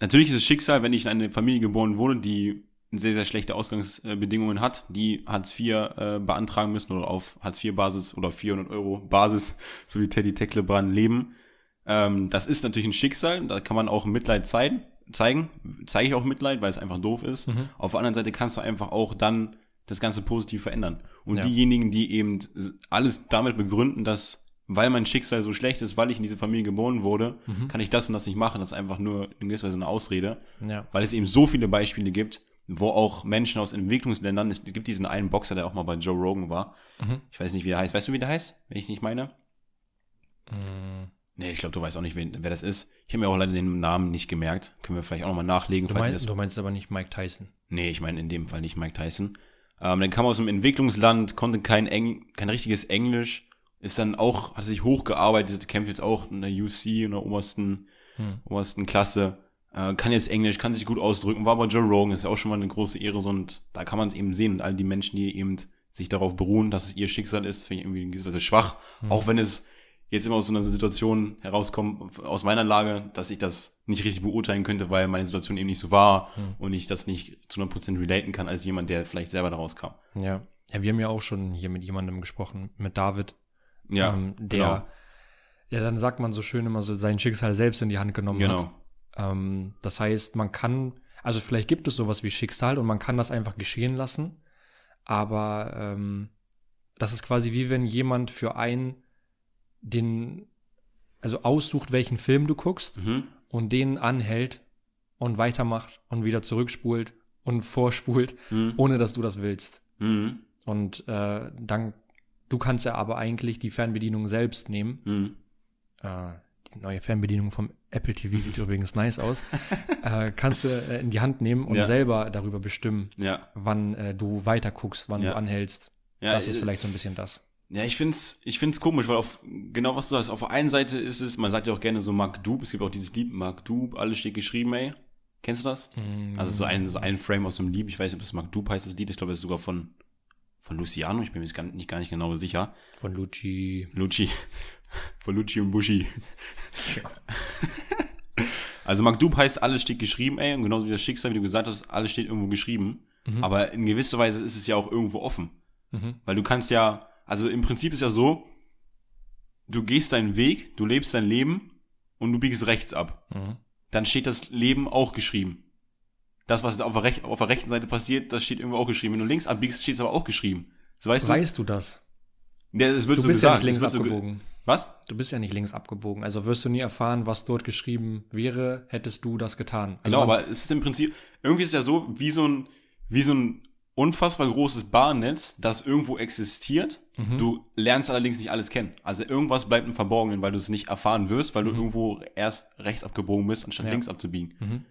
natürlich ist es Schicksal, wenn ich in eine Familie geboren wurde, die sehr, sehr schlechte Ausgangsbedingungen hat, die Hartz IV äh, beantragen müssen oder auf Hartz IV Basis oder 400 Euro Basis, so wie Teddy Tecklebrand leben. Ähm, das ist natürlich ein Schicksal, da kann man auch Mitleid zeigen, zeigen, zeige ich auch Mitleid, weil es einfach doof ist. Mhm. Auf der anderen Seite kannst du einfach auch dann das Ganze positiv verändern. Und Ja. diejenigen, die eben alles damit begründen, dass weil mein Schicksal so schlecht ist, weil ich in diese Familie geboren wurde, Mhm. kann ich das und das nicht machen. Das ist einfach nur in gewisser Weise eine Ausrede, Ja. weil es eben so viele Beispiele gibt, wo auch Menschen aus Entwicklungsländern, es gibt diesen einen Boxer, der auch mal bei Joe Rogan war. Mhm. Ich weiß nicht, wie der heißt. Weißt du, wie der heißt? Wenn ich nicht meine? Hm. Nee, ich glaube, du weißt auch nicht, wen, wer das ist. Ich habe mir auch leider den Namen nicht gemerkt. Können wir vielleicht auch nochmal nachlegen, Du, falls meinst, das du meinst aber nicht Mike Tyson. Nee, ich meine in dem Fall nicht Mike Tyson. Ähm, dann kam aus einem Entwicklungsland, konnte kein, Eng kein richtiges Englisch, ist dann auch, hat sich hochgearbeitet, kämpft jetzt auch in der UC, in der obersten, Hm. obersten Klasse, äh, kann jetzt Englisch, kann sich gut ausdrücken, war bei Joe Rogan, ist ja auch schon mal eine große Ehre, so und da kann man es eben sehen und all die Menschen, die eben sich darauf beruhen, dass es ihr Schicksal ist, finde ich irgendwie in gewisser Weise schwach, Hm. auch wenn es jetzt immer aus so einer Situation herauskommt, aus meiner Lage, dass ich das nicht richtig beurteilen könnte, weil meine Situation eben nicht so war Hm. und ich das nicht zu 100% relaten kann als jemand, der vielleicht selber daraus kam. Ja. Ja, wir haben ja auch schon hier mit jemandem gesprochen, mit David, Ja, ähm, der, genau. ja, dann sagt man so schön immer so sein Schicksal selbst in die Hand genommen Genau. hat. Ähm, das heißt, man kann, also vielleicht gibt es sowas wie Schicksal und man kann das einfach geschehen lassen, aber ähm, das ist quasi wie wenn jemand für einen den, also aussucht, welchen Film du guckst Mhm. und den anhält und weitermacht und wieder zurückspult und vorspult, Mhm. ohne dass du das willst. Mhm. Und äh, dann, du kannst ja aber eigentlich die Fernbedienung selbst nehmen. Mhm. Äh, die neue Fernbedienung vom Apple TV sieht übrigens nice aus. Äh, kannst du äh, in die Hand nehmen und Ja. selber darüber bestimmen, Ja. wann äh, du weiter guckst, wann Ja. du anhältst. Das ist äh, vielleicht so ein bisschen das. Ja, ich find's, ich find's komisch, weil auf, genau was du sagst, auf der einen Seite ist es, man sagt ja auch gerne so Mark Dub, es gibt auch dieses Lied Mark Dub, alles steht geschrieben, ey. Kennst du das? Mm, Also so ein, so ein Frame aus dem Lied, ich weiß nicht, ob es Mark Dub heißt, das Lied, ich glaube, es ist sogar von, von Luciano, ich bin mir jetzt gar nicht, gar nicht genau sicher. von Lucci. Lucci, von Lucci und Buschi. Also Mark Dub heißt, alles steht geschrieben, ey, und genauso wie das Schicksal, wie du gesagt hast, alles steht irgendwo geschrieben. Mhm. Aber in gewisser Weise ist es ja auch irgendwo offen. Mhm. Weil du kannst ja, also im Prinzip ist ja so, du gehst deinen Weg, du lebst dein Leben und du biegst rechts ab. Mhm. Dann steht das Leben auch geschrieben. Das, was auf der, rech auf der rechten Seite passiert, das steht irgendwo auch geschrieben. Wenn du links abbiegst, steht es aber auch geschrieben. Das weißt Weißt du das? du? Ja, es wird Du so bist ja gesagt. nicht es links wird so abgebogen. was? Du bist ja nicht links abgebogen. Also wirst du nie erfahren, was dort geschrieben wäre, hättest du das getan. Also Genau, aber es ist im Prinzip, irgendwie ist es ja so, wie so ein, wie so ein unfassbar großes Bahnnetz, das irgendwo existiert. Mhm. Du lernst allerdings nicht alles kennen. Also irgendwas bleibt im Verborgenen, weil du es nicht erfahren wirst, weil du irgendwo erst rechts abgebogen bist, anstatt Mhm. Ja. links abzubiegen. Mhm.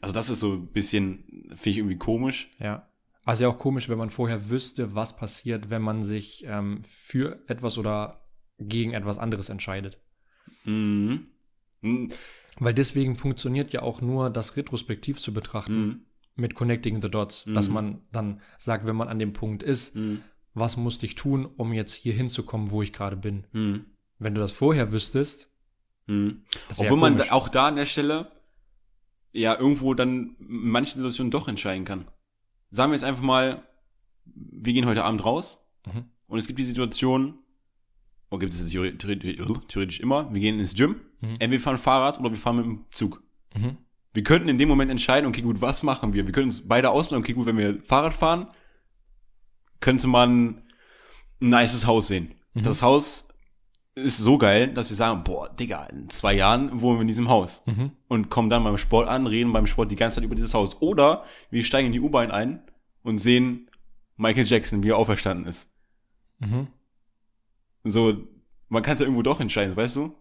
Also das ist so ein bisschen, finde ich irgendwie komisch. Ja. Also ja auch komisch, wenn man vorher wüsste, was passiert, wenn man sich ähm, für etwas oder gegen etwas anderes entscheidet. Mhm. Mhm. Weil deswegen funktioniert ja auch nur das retrospektiv zu betrachten Mhm. Mit Connecting the Dots, dass Mhm. man dann sagt, wenn man an dem Punkt ist, Mhm. was musste ich tun, um jetzt hier hinzukommen, wo ich gerade bin. Mhm. Wenn du das vorher wüsstest, Mhm. Obwohl man da, auch da an der Stelle ja irgendwo dann in manchen Situationen doch entscheiden kann. Sagen wir jetzt einfach mal, wir gehen heute Abend raus Mhm. und es gibt die Situation, oder gibt es theoretisch, theoretisch immer, wir gehen ins Gym, Mhm. entweder wir fahren Fahrrad oder wir fahren mit dem Zug. Mhm. Wir könnten in dem Moment entscheiden, okay, gut, was machen wir? Wir können uns beide ausmachen, okay, gut, wenn wir Fahrrad fahren, könnte man ein nices Haus sehen. Mhm. Das Haus ist so geil, dass wir sagen, boah, Digga, in zwei Jahren wohnen wir in diesem Haus. Mhm. Und kommen dann beim Sport an, reden beim Sport die ganze Zeit über dieses Haus. Oder wir steigen in die U-Bahn ein und sehen Michael Jackson, wie er auferstanden ist. Mhm. So, man kann es ja irgendwo doch entscheiden, weißt du?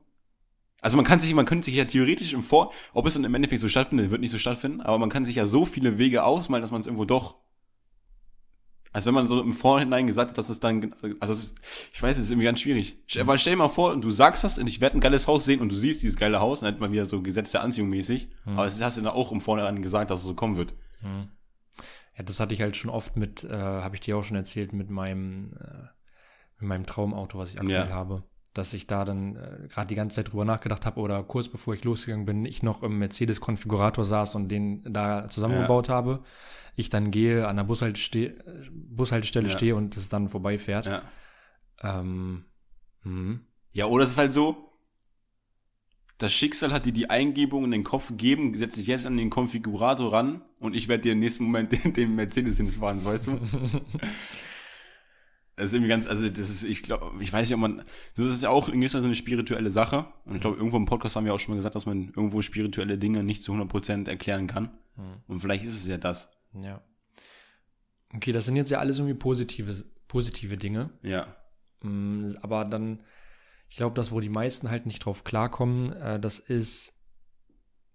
Also man kann sich, man könnte sich ja theoretisch im Vor, ob es dann im Endeffekt so stattfindet, wird nicht so stattfinden, aber man kann sich ja so viele Wege ausmalen, dass man es irgendwo doch, als wenn man so im Vorhinein gesagt hat, dass es dann, also es, ich weiß, es ist irgendwie ganz schwierig. Aber stell dir mal vor, du sagst das und ich werde ein geiles Haus sehen und du siehst dieses geile Haus, dann hat man wieder so Gesetz der Anziehung mäßig, aber es hast du dann auch im Vorhinein gesagt, dass es so kommen wird. Mhm. Ja, das hatte ich halt schon oft mit, äh, habe ich dir auch schon erzählt, mit meinem, äh, mit meinem Traumauto, was ich aktuell Ja. habe. Dass ich da dann äh, gerade die ganze Zeit drüber nachgedacht habe oder kurz bevor ich losgegangen bin, ich noch im Mercedes-Konfigurator saß und den da zusammengebaut habe. Ich dann gehe, an der Bushalteste Bushaltestelle Ja. stehe und es dann vorbeifährt. Ja. Ähm, mhm. Ja, oder es ist halt so, das Schicksal hat dir die Eingebung in den Kopf gegeben, setz dich jetzt an den Konfigurator ran und ich werde dir im nächsten Moment den, den Mercedes hinfahren, weißt du? Das ist irgendwie ganz, also das ist, ich glaube, ich weiß nicht, ob man, das ist ja auch in gewisser Weise eine spirituelle Sache. Und ich glaube, irgendwo im Podcast haben wir auch schon mal gesagt, dass man irgendwo spirituelle Dinge nicht zu 100% erklären kann. Mhm. Und vielleicht ist es ja das. Ja. Okay, das sind jetzt ja alles irgendwie positive, positive Dinge. Ja. Mm, Aber dann, ich glaube, das, wo die meisten halt nicht drauf klarkommen, äh, das ist,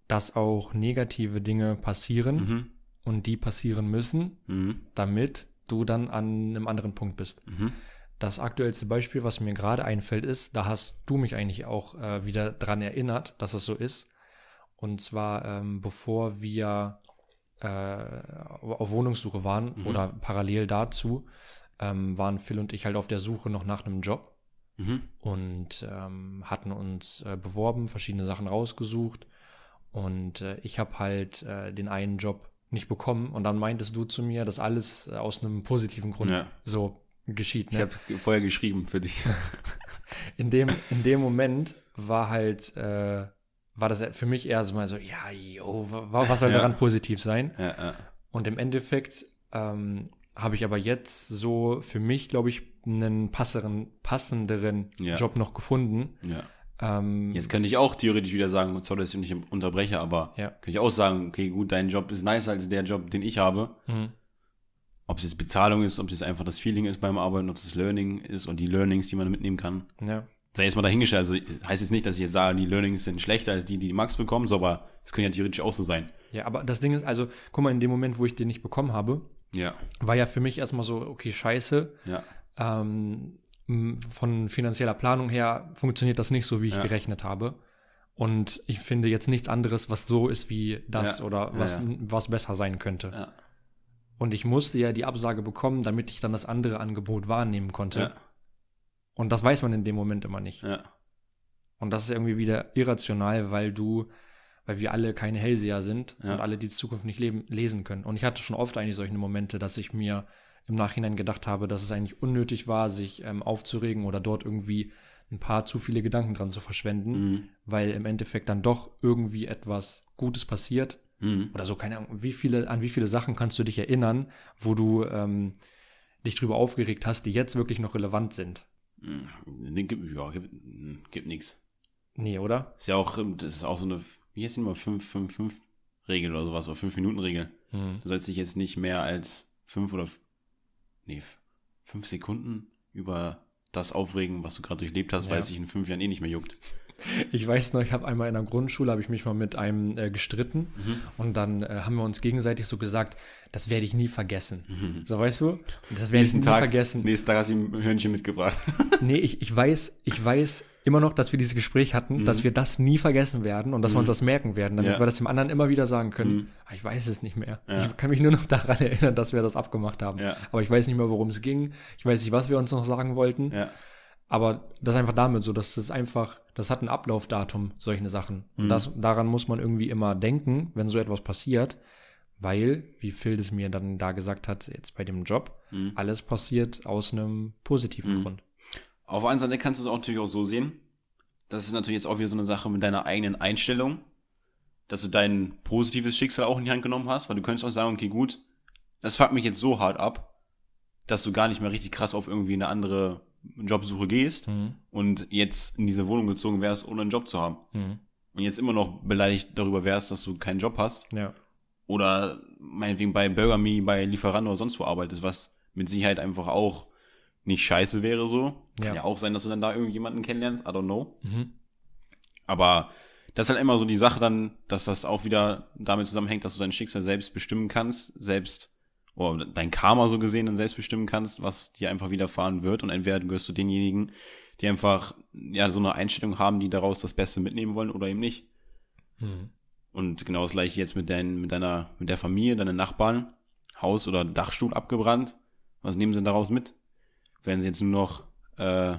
dass auch negative Dinge passieren Mhm. und die passieren müssen, Mhm. damit du dann an einem anderen Punkt bist. Mhm. Das aktuellste Beispiel, was mir gerade einfällt, ist, da hast du mich eigentlich auch äh, wieder dran erinnert, dass es so ist. Und zwar, ähm, bevor wir äh, auf Wohnungssuche waren Mhm. oder parallel dazu, ähm, waren Phil und ich halt auf der Suche noch nach einem Job Mhm. und ähm, hatten uns äh, beworben, verschiedene Sachen rausgesucht und äh, ich habe halt äh, den einen Job nicht bekommen und dann meintest du zu mir, dass alles äh, aus einem positiven Grund Ja. so geschieht. Ich Ne? habe vorher geschrieben für dich. In dem, in dem Moment war halt, äh, war das für mich eher so mal so, ja, yo, wa- was soll Ja. daran positiv sein? ja. Und im Endeffekt ähm, habe ich aber jetzt so für mich, glaube ich, einen passeren, passenderen. Job noch gefunden. ja. Ähm, Jetzt könnte ich auch theoretisch wieder sagen, sorry, dass ich nicht unterbreche, aber Ja. könnte ich auch sagen, okay, gut, dein Job ist nicer als der Job, den ich habe. mhm. Ob es jetzt Bezahlung ist, ob es jetzt einfach das Feeling ist beim Arbeiten, ob es das Learning ist und die Learnings, die man mitnehmen kann. ja. Sei jetzt mal dahingestellt. Also heißt jetzt nicht, dass ich jetzt sage, die Learnings sind schlechter als die, die Max bekommt, so, aber es können ja theoretisch auch so sein. ja, aber das Ding ist, also, guck mal, in dem Moment, wo ich den nicht bekommen habe, Ja, war ja für mich erstmal so, okay, scheiße. ja, Ähm, von finanzieller Planung her funktioniert das nicht so, wie ich Ja. gerechnet habe. Und ich finde jetzt nichts anderes, was so ist wie das Ja. oder was, ja. was besser sein könnte. Und ich musste ja die Absage bekommen, damit ich dann das andere Angebot wahrnehmen konnte. Und das weiß man in dem Moment immer nicht. ja, Und das ist irgendwie wieder irrational, weil du, weil wir alle keine Hellseher sind und alle die Zukunft nicht leben, lesen können. Und ich hatte schon oft eigentlich solche Momente, dass ich mir im Nachhinein gedacht habe, dass es eigentlich unnötig war, sich ähm, aufzuregen oder dort irgendwie ein paar zu viele Gedanken dran zu verschwenden, mhm. weil im Endeffekt dann doch irgendwie etwas Gutes passiert Mhm. oder so, keine Ahnung, wie viele, an wie viele Sachen kannst du dich erinnern, wo du ähm, dich drüber aufgeregt hast, die jetzt wirklich noch relevant sind. Mhm. Nee, gibt, ja, gibt, gibt nichts. Nee, oder? Ist ja auch, ähm, das ist auch so eine, wie heißt die mal, 5-5-5-Regel oder sowas, oder 5-Minuten-Regel. Hm. Du sollst dich jetzt nicht mehr als fünf oder, f- nee, fünf Sekunden über das aufregen, was du gerade durchlebt hast, Ja. weil es sich in fünf Jahren eh nicht mehr juckt. Ich weiß noch, ich habe einmal in der Grundschule, habe ich mich mal mit einem äh, gestritten und dann äh, haben wir uns gegenseitig so gesagt, das werde ich nie vergessen. So, weißt du? Das werde ich nie vergessen. Nächsten Tag hast du ihm ein Hörnchen mitgebracht. Nee, ich, ich weiß, ich weiß immer noch, dass wir dieses Gespräch hatten, dass wir das nie vergessen werden und dass wir uns das merken werden, damit Ja. wir das dem anderen immer wieder sagen können. Ah, Ich weiß es nicht mehr. Ich kann mich nur noch daran erinnern, dass wir das abgemacht haben. Ja. Aber ich weiß nicht mehr, worum es ging. Ich weiß nicht, was wir uns noch sagen wollten. Aber das ist einfach damit so, dass es einfach, das hat ein Ablaufdatum, solche Sachen. Und Mhm. das, daran muss man irgendwie immer denken, wenn so etwas passiert. Weil, wie Phil es mir dann da gesagt hat, jetzt bei dem Job, Mhm. alles passiert aus einem positiven Mhm. Grund. Auf der einen Seite kannst du es auch natürlich auch so sehen. Das ist natürlich jetzt auch wieder so eine Sache mit deiner eigenen Einstellung, dass du dein positives Schicksal auch in die Hand genommen hast, weil du könntest auch sagen, okay, gut, das fuckt mich jetzt so hart ab, dass du gar nicht mehr richtig krass auf irgendwie eine andere Jobsuche gehst Mhm. und jetzt in diese Wohnung gezogen wärst, ohne einen Job zu haben. Mhm. Und jetzt immer noch beleidigt darüber wärst, dass du keinen Job hast Ja. oder meinetwegen bei Burger Me, bei Lieferando oder sonst wo arbeitest, was mit Sicherheit einfach auch nicht scheiße wäre so. Kann Ja. ja, auch sein, dass du dann da irgendjemanden kennenlernst, I don't know. Mhm. Aber das ist halt immer so die Sache dann, dass das auch wieder damit zusammenhängt, dass du dein Schicksal selbst bestimmen kannst, selbst, oder dein Karma so gesehen dann selbst bestimmen kannst, was dir einfach widerfahren wird. Und entweder gehörst du denjenigen, die einfach, ja, so eine Einstellung haben, die daraus das Beste mitnehmen wollen oder eben nicht. Mhm. Und genau das gleiche jetzt mit, dein, mit deiner, mit der Familie, deinen Nachbarn, Haus oder Dachstuhl abgebrannt. Was nehmen sie daraus mit? Werden sie jetzt nur noch, äh,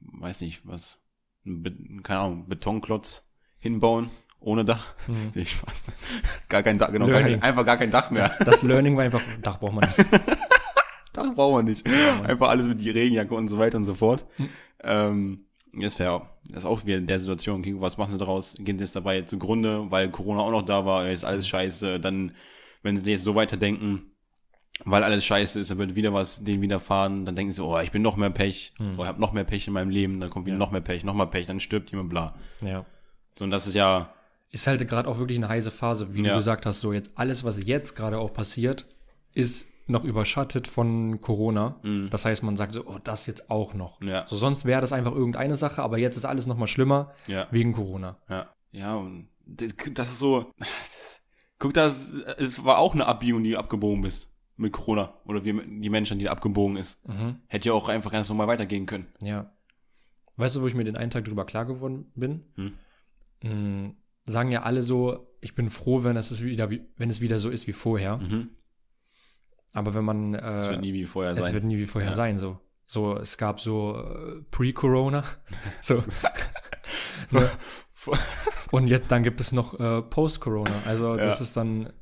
weiß nicht, was, keine Ahnung, Betonklotz hinbauen, ohne Dach? Mhm. Ich weiß nicht. Gar kein Dach, genau, gar kein, einfach gar kein Dach mehr. Das Learning war einfach, Dach braucht man nicht. Dach brauchen wir nicht. Einfach alles mit die Regenjacke und so weiter und so fort. Ähm, das wäre das ist auch wieder in der Situation, okay, was machen sie daraus? Gehen sie jetzt dabei zugrunde, weil Corona auch noch da war, ist alles scheiße. Dann, wenn sie jetzt so weiterdenken, weil alles scheiße ist, dann wird wieder was denen widerfahren, dann denken sie, oh, ich bin noch mehr Pech, oh, ich habe noch mehr Pech in meinem Leben, dann kommt wieder Ja. noch mehr Pech, noch mehr Pech, dann stirbt jemand, bla. Ja. So, und das ist ja, Ist halt gerade auch wirklich eine heiße Phase, wie Ja. du gesagt hast, so jetzt alles, was jetzt gerade auch passiert, ist noch überschattet von Corona. Das heißt, man sagt so, oh, das jetzt auch noch. Mhm. Ja. So, sonst wäre das einfach irgendeine Sache, aber jetzt ist alles noch mal schlimmer ja. wegen Corona. Ja, ja, und das ist so. Guck, das es war auch eine Abbiegung, die abgebogen bist mit Corona. Oder wie die Menschen, die abgebogen ist. Mhm. Hätte ja auch einfach ganz normal weitergehen können. Ja. Weißt du, wo ich mir den einen Tag drüber klar geworden bin? Hm. Sagen ja alle so, ich bin froh, wenn es, wieder, wie- wenn es wieder so ist wie vorher. Mhm. Aber wenn man. Äh, Das wird nie wie vorher es sein. wird nie wie vorher Ja. sein. So, so es gab so äh, Pre-Corona. so. ne? Und jetzt dann gibt es noch äh, Post-Corona. Also das Ja. ist dann,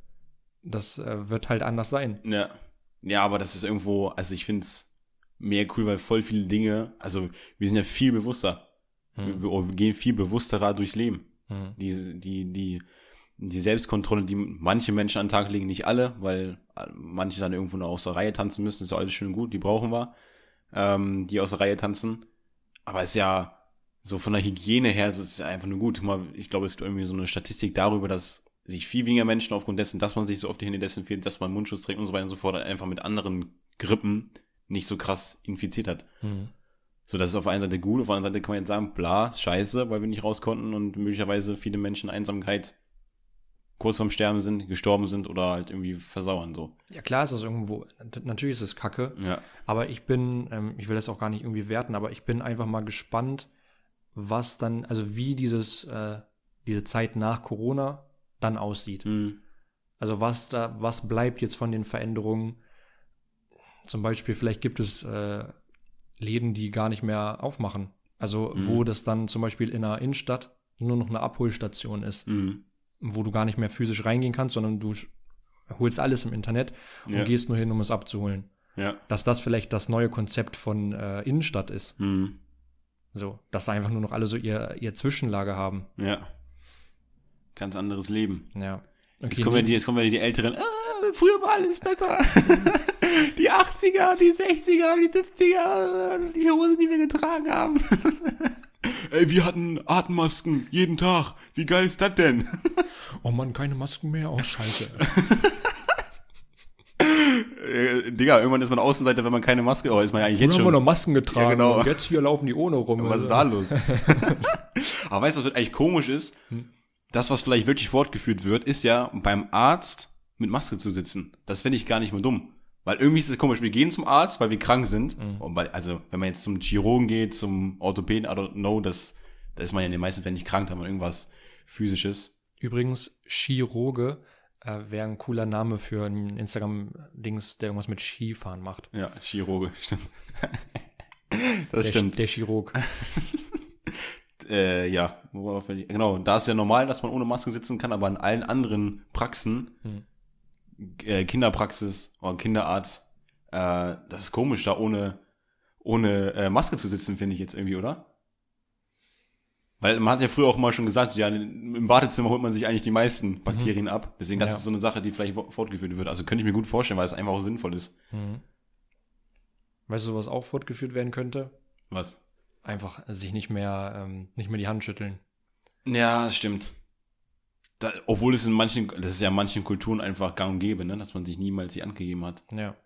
das äh, wird halt anders sein. ja. ja, aber das ist irgendwo, also ich find's mehr cool, weil voll viele Dinge, also wir sind ja viel bewusster. Hm. Wir, wir gehen viel bewussterer durchs Leben. Hm. die, die, die, die Selbstkontrolle, die manche Menschen an den Tag legen, nicht alle, weil manche dann irgendwo noch aus der Reihe tanzen müssen, ist ja alles schön und gut, die brauchen wir, ähm, die aus der Reihe tanzen. Aber ist ja so von der Hygiene her, so ist es ja einfach nur gut. Mal, ich glaube, es gibt irgendwie so eine Statistik darüber, dass sich viel weniger Menschen aufgrund dessen, dass man sich so oft die Hände desinfiziert, dass man Mundschutz trägt und so weiter und so fort, einfach mit anderen Grippen nicht so krass infiziert hat. Hm. So, das ist auf der einen Seite gut, auf der anderen Seite kann man jetzt sagen, bla, scheiße, weil wir nicht raus konnten und möglicherweise viele Menschen Einsamkeit kurz vorm Sterben sind, gestorben sind oder halt irgendwie versauern, so. Ja, klar ist es irgendwo, natürlich ist es kacke, Ja. aber ich bin, ähm, ich will das auch gar nicht irgendwie werten, aber ich bin einfach mal gespannt, was dann, also wie dieses, äh, diese Zeit nach Corona dann aussieht. Hm. Also was da, was bleibt jetzt von den Veränderungen? Zum Beispiel, vielleicht gibt es äh, Läden, die gar nicht mehr aufmachen. Also wo Mhm. das dann zum Beispiel in einer Innenstadt nur noch eine Abholstation ist, Hm. wo du gar nicht mehr physisch reingehen kannst, sondern du holst alles im Internet und Ja. gehst nur hin, um es abzuholen. Ja. Dass das vielleicht das neue Konzept von äh, Innenstadt ist. Hm. So, dass da einfach nur noch alle so ihr, ihr Zwischenlager haben. Ja. Ganz anderes Leben. Ja. Jetzt kommen ja die, jetzt kommen ja die Älteren, ah, früher war alles besser. die 80er, die 60er, die 70er, die Hosen, die wir getragen haben. Ey, wir hatten Atemmasken jeden Tag. Wie geil ist das denn? Oh Mann, keine Masken mehr. Oh, scheiße. Äh, Digga, irgendwann ist man Außenseiter, wenn man keine Maske, oh, ist man ja eigentlich Früher jetzt haben wir noch schon. Masken getragen Ja, genau. und jetzt hier laufen die ohne rum. Was ist da los? Aber weißt du, was eigentlich komisch ist? Das, was vielleicht wirklich fortgeführt wird, ist ja beim Arzt mit Maske zu sitzen. Das finde ich gar nicht mehr dumm. Weil irgendwie ist es komisch. Wir gehen zum Arzt, weil wir krank sind. Und weil, also, wenn man jetzt zum Chirurgen geht, zum Orthopäden, I don't know, das, da ist man ja in den meisten Fällen nicht krank, da hat man irgendwas physisches. Übrigens, Chirurge äh, wäre ein cooler Name für ein Instagram-Dings, der irgendwas mit Skifahren macht. Ja, Chirurge, stimmt. das Der, stimmt. der Chirurg. äh, ja, genau, da ist ja normal, dass man ohne Maske sitzen kann, aber in allen anderen Praxen, Hm. Äh, Kinderpraxis oder Kinderarzt, äh, das ist komisch, da ohne, ohne äh, Maske zu sitzen, finde ich jetzt irgendwie, oder? Weil man hat ja früher auch mal schon gesagt, so, ja, im Wartezimmer holt man sich eigentlich die meisten Bakterien ab. Deswegen, das Mhm. Ja. ist so eine Sache, die vielleicht fortgeführt wird. Also könnte ich mir gut vorstellen, weil es einfach auch sinnvoll ist. Mhm. Weißt du, was auch fortgeführt werden könnte? Was? Einfach sich nicht mehr, ähm, nicht mehr die Hand schütteln. Ja, das stimmt. Da, obwohl es in manchen, das ist ja in manchen Kulturen einfach gang und gäbe, ne, dass man sich niemals die Hand gegeben hat. Ja.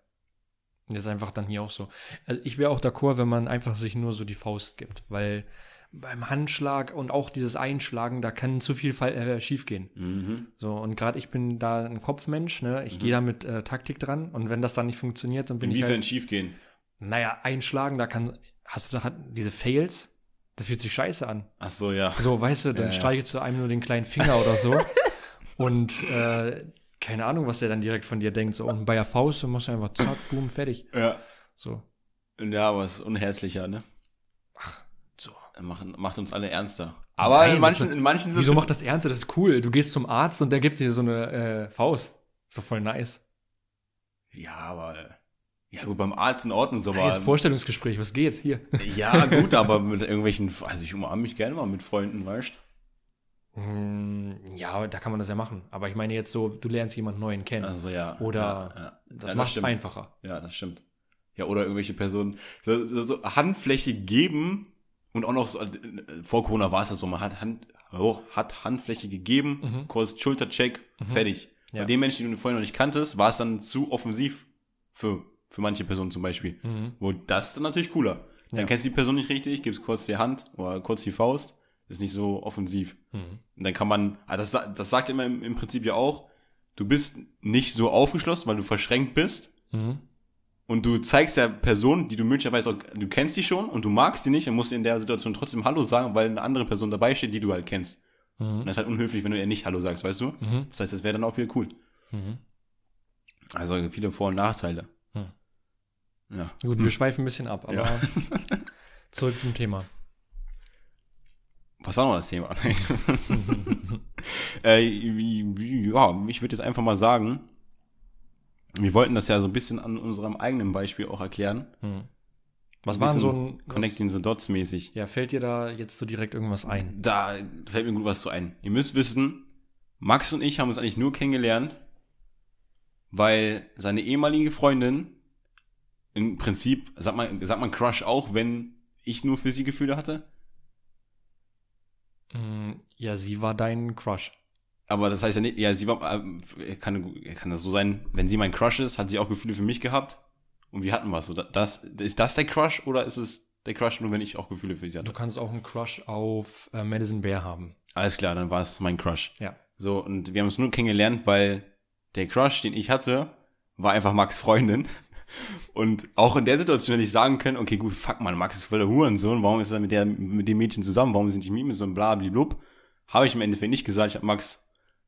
Das ist einfach dann hier auch so. Also ich wäre auch d'accord, wenn man einfach sich nur so die Faust gibt, weil beim Handschlag und auch dieses Einschlagen, da kann zu viel Fall, äh, schiefgehen. Mhm. So, und gerade ich bin da ein Kopfmensch, ne? Ich gehe da mit äh, Taktik dran und wenn das dann nicht funktioniert, dann bin ich Inwiefern halt, schief gehen? naja, einschlagen, da kann, hast du da diese Fails, das fühlt sich scheiße an. Ach so, ja. So, weißt du, dann Ja, streichelst du einem nur den kleinen Finger oder so. und äh, keine Ahnung, was der dann direkt von dir denkt. So, und bei der Faust, dann machst du einfach zack, boom, fertig. Ja. So, Ja, aber es ist unherzlicher, ne? so. Macht, macht uns alle ernster. Aber Nein, in manchen, ist- in manchen Wieso macht das ernst? Das ist cool. Du gehst zum Arzt und der gibt dir so eine äh, Faust. Doch voll nice. Ja, aber. Ja, gut, beim Arzt in Ordnung, so, Hey, aber. jetzt Vorstellungsgespräch, was geht? Hier. ja, gut, aber mit irgendwelchen. Also, ich umarme mich gerne mal mit Freunden, weißt Hm, ja, da kann man das ja machen. Aber ich meine jetzt so, du lernst jemanden neuen kennen. Also, ja. Oder ja, ja. das Ja, macht es einfacher. Ja, das stimmt. Ja, oder irgendwelche Personen so, so, so Handfläche geben und auch noch so, vor Corona war es ja so, man hat Hand, oh, hat Handfläche gegeben, Mhm. kurz Schultercheck, fertig. Ja. Bei den Menschen, die du vorher noch nicht kanntest, war es dann zu offensiv für, für manche Personen zum Beispiel. Mhm. Wo das dann natürlich cooler. Dann Ja. kennst du die Person nicht richtig, gibst kurz die Hand oder kurz die Faust, ist nicht so offensiv. Mhm. Und dann kann man, ah, das, das sagt immer im, im Prinzip ja auch, du bist nicht so aufgeschlossen, weil du verschränkt bist. Mhm. Und du zeigst der Person, die du möglicherweise auch, du kennst die schon und du magst die nicht und musst in der Situation trotzdem Hallo sagen, weil eine andere Person dabei steht, die du halt kennst. Und Mhm. das ist halt unhöflich, wenn du ihr nicht Hallo sagst, weißt du? Mhm. Das heißt, das wäre dann auch wieder cool. Mhm. Also viele Vor- und Nachteile. Hm. Ja. Gut, wir schweifen ein bisschen ab, aber Ja. zurück zum Thema. Was war noch das Thema? äh, ja, ich würde jetzt einfach mal sagen, wir wollten das ja so ein bisschen an unserem eigenen Beispiel auch erklären. Mhm. Was war denn so ein. Connecting the Dots mäßig. ja, fällt dir da jetzt so direkt irgendwas ein? Da fällt mir gut was zu ein. Ihr müsst wissen, Max und ich haben uns eigentlich nur kennengelernt, weil seine ehemalige Freundin im Prinzip, sagt man, sagt man Crush auch, wenn ich nur für sie Gefühle hatte? Mhm. Ja, sie war dein Crush. Aber das heißt ja nicht, ja, sie war, äh, kann, kann das so sein, wenn sie mein Crush ist, hat sie auch Gefühle für mich gehabt und wir hatten was. So, das, ist das der Crush oder ist es der Crush nur, wenn ich auch Gefühle für sie Du hatte? kannst auch einen Crush auf äh, Madison Bear haben. Alles klar, dann war es mein Crush. Ja. So, und wir haben uns nur kennengelernt, weil der Crush, den ich hatte, war einfach Max Freundin. Und auch in der Situation hätte ich sagen können, okay, gut, fuck man, Max ist voll der Hurensohn, warum ist er mit, der, mit dem Mädchen zusammen, warum sind die ihm so ein blabliblub? Habe ich im Endeffekt nicht gesagt, ich habe Max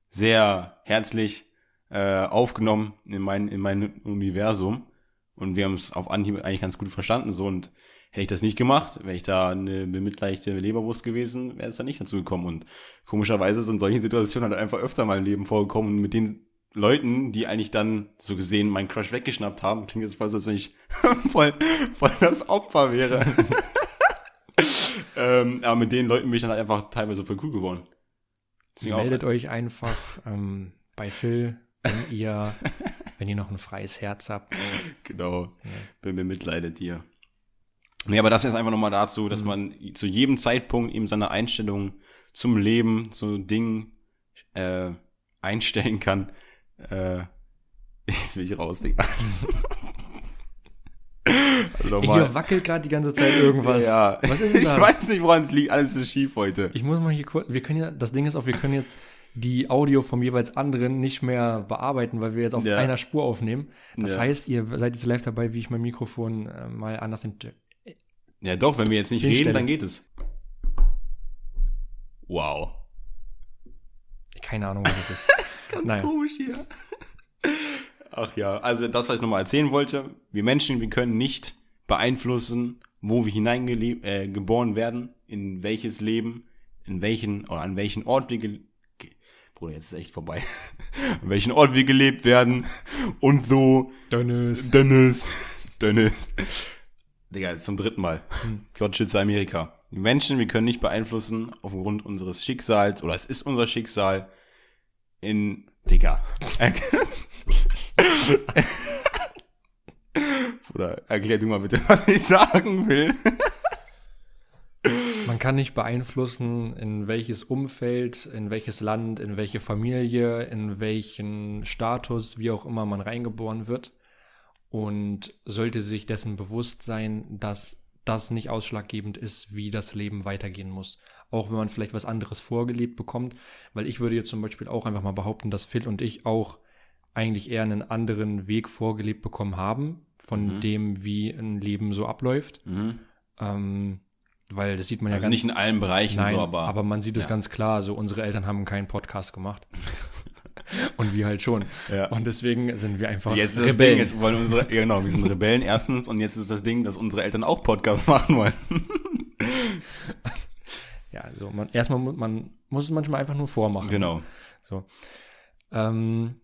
sehr herzlich äh, aufgenommen in mein, in mein Universum. Und wir haben es auf Anhieb eigentlich ganz gut verstanden so. Und hätte ich das nicht gemacht, wäre ich da eine bemitleichte Leberwurst gewesen, wäre es da nicht dazu gekommen. Und komischerweise sind solche Situationen halt einfach öfter mal im Leben vorgekommen und mit den Leuten, die eigentlich dann so gesehen meinen Crush weggeschnappt haben, klingt jetzt fast so, als wenn ich voll, voll das Opfer wäre. ähm, aber mit den Leuten bin ich dann halt einfach teilweise voll cool geworden. Deswegen auch- Meldet euch einfach ähm, bei Phil, wenn ihr, wenn ihr noch ein freies Herz habt. Genau. Bin bemitleidet dir. Nee, aber das ist einfach nochmal dazu, dass man zu jedem Zeitpunkt eben seine Einstellung zum Leben, zu Dingen äh, einstellen kann. Äh, jetzt will ich raus, Digga. also Hier wackelt gerade die ganze Zeit irgendwas. Ja. Was ist denn ich das? weiß nicht, woran es liegt. Alles ist schief heute. Ich muss mal hier kurz, wir können ja, das Ding ist auch, wir können jetzt die Audio vom jeweils anderen nicht mehr bearbeiten, weil wir jetzt auf Ja. einer Spur aufnehmen. Das Ja. heißt, ihr seid jetzt live dabei, wie ich mein Mikrofon äh, mal anders in, Ja, doch, wenn wir jetzt nicht Hinstelle. reden, dann geht es. Wow. Keine Ahnung, was es ist. Ganz Naja. komisch hier. Ach ja, also das, was ich nochmal erzählen wollte. Wir Menschen, wir können nicht beeinflussen, wo wir hineingeboren äh, geboren werden, in welches Leben, in welchen, oder an welchen Ort wir ge Bruder, jetzt ist echt vorbei. an welchen Ort wir gelebt werden und so. Dennis. Dennis. Dennis. Digga, jetzt zum dritten Mal. Gott schütze Amerika. Die Menschen, wir können nicht beeinflussen aufgrund unseres Schicksals, oder es ist unser Schicksal, in, Digga. Bruder, erklär du mal bitte, was ich sagen will. Man kann nicht beeinflussen, in welches Umfeld, in welches Land, in welche Familie, in welchen Status, wie auch immer man reingeboren wird. Und sollte sich dessen bewusst sein, dass das nicht ausschlaggebend ist, wie das Leben weitergehen muss. Auch wenn man vielleicht was anderes vorgelebt bekommt. Weil ich würde jetzt zum Beispiel auch einfach mal behaupten, dass Phil und ich auch eigentlich eher einen anderen Weg vorgelebt bekommen haben, von Mhm. dem, wie ein Leben so abläuft. Ähm, weil das sieht man ja Also ganz nicht in allen Bereichen Nein, so, aber, aber, man sieht es ja. ganz klar. Also unsere Eltern haben keinen Podcast gemacht. und wir halt schon. Ja. Und deswegen sind wir einfach jetzt ist das Ding, jetzt wollen unsere, genau, wir sind Rebellen erstens und jetzt ist das Ding, dass unsere Eltern auch Podcasts machen wollen. Ja, also man, erstmal man muss es manchmal einfach nur vormachen. Genau. So. Ähm,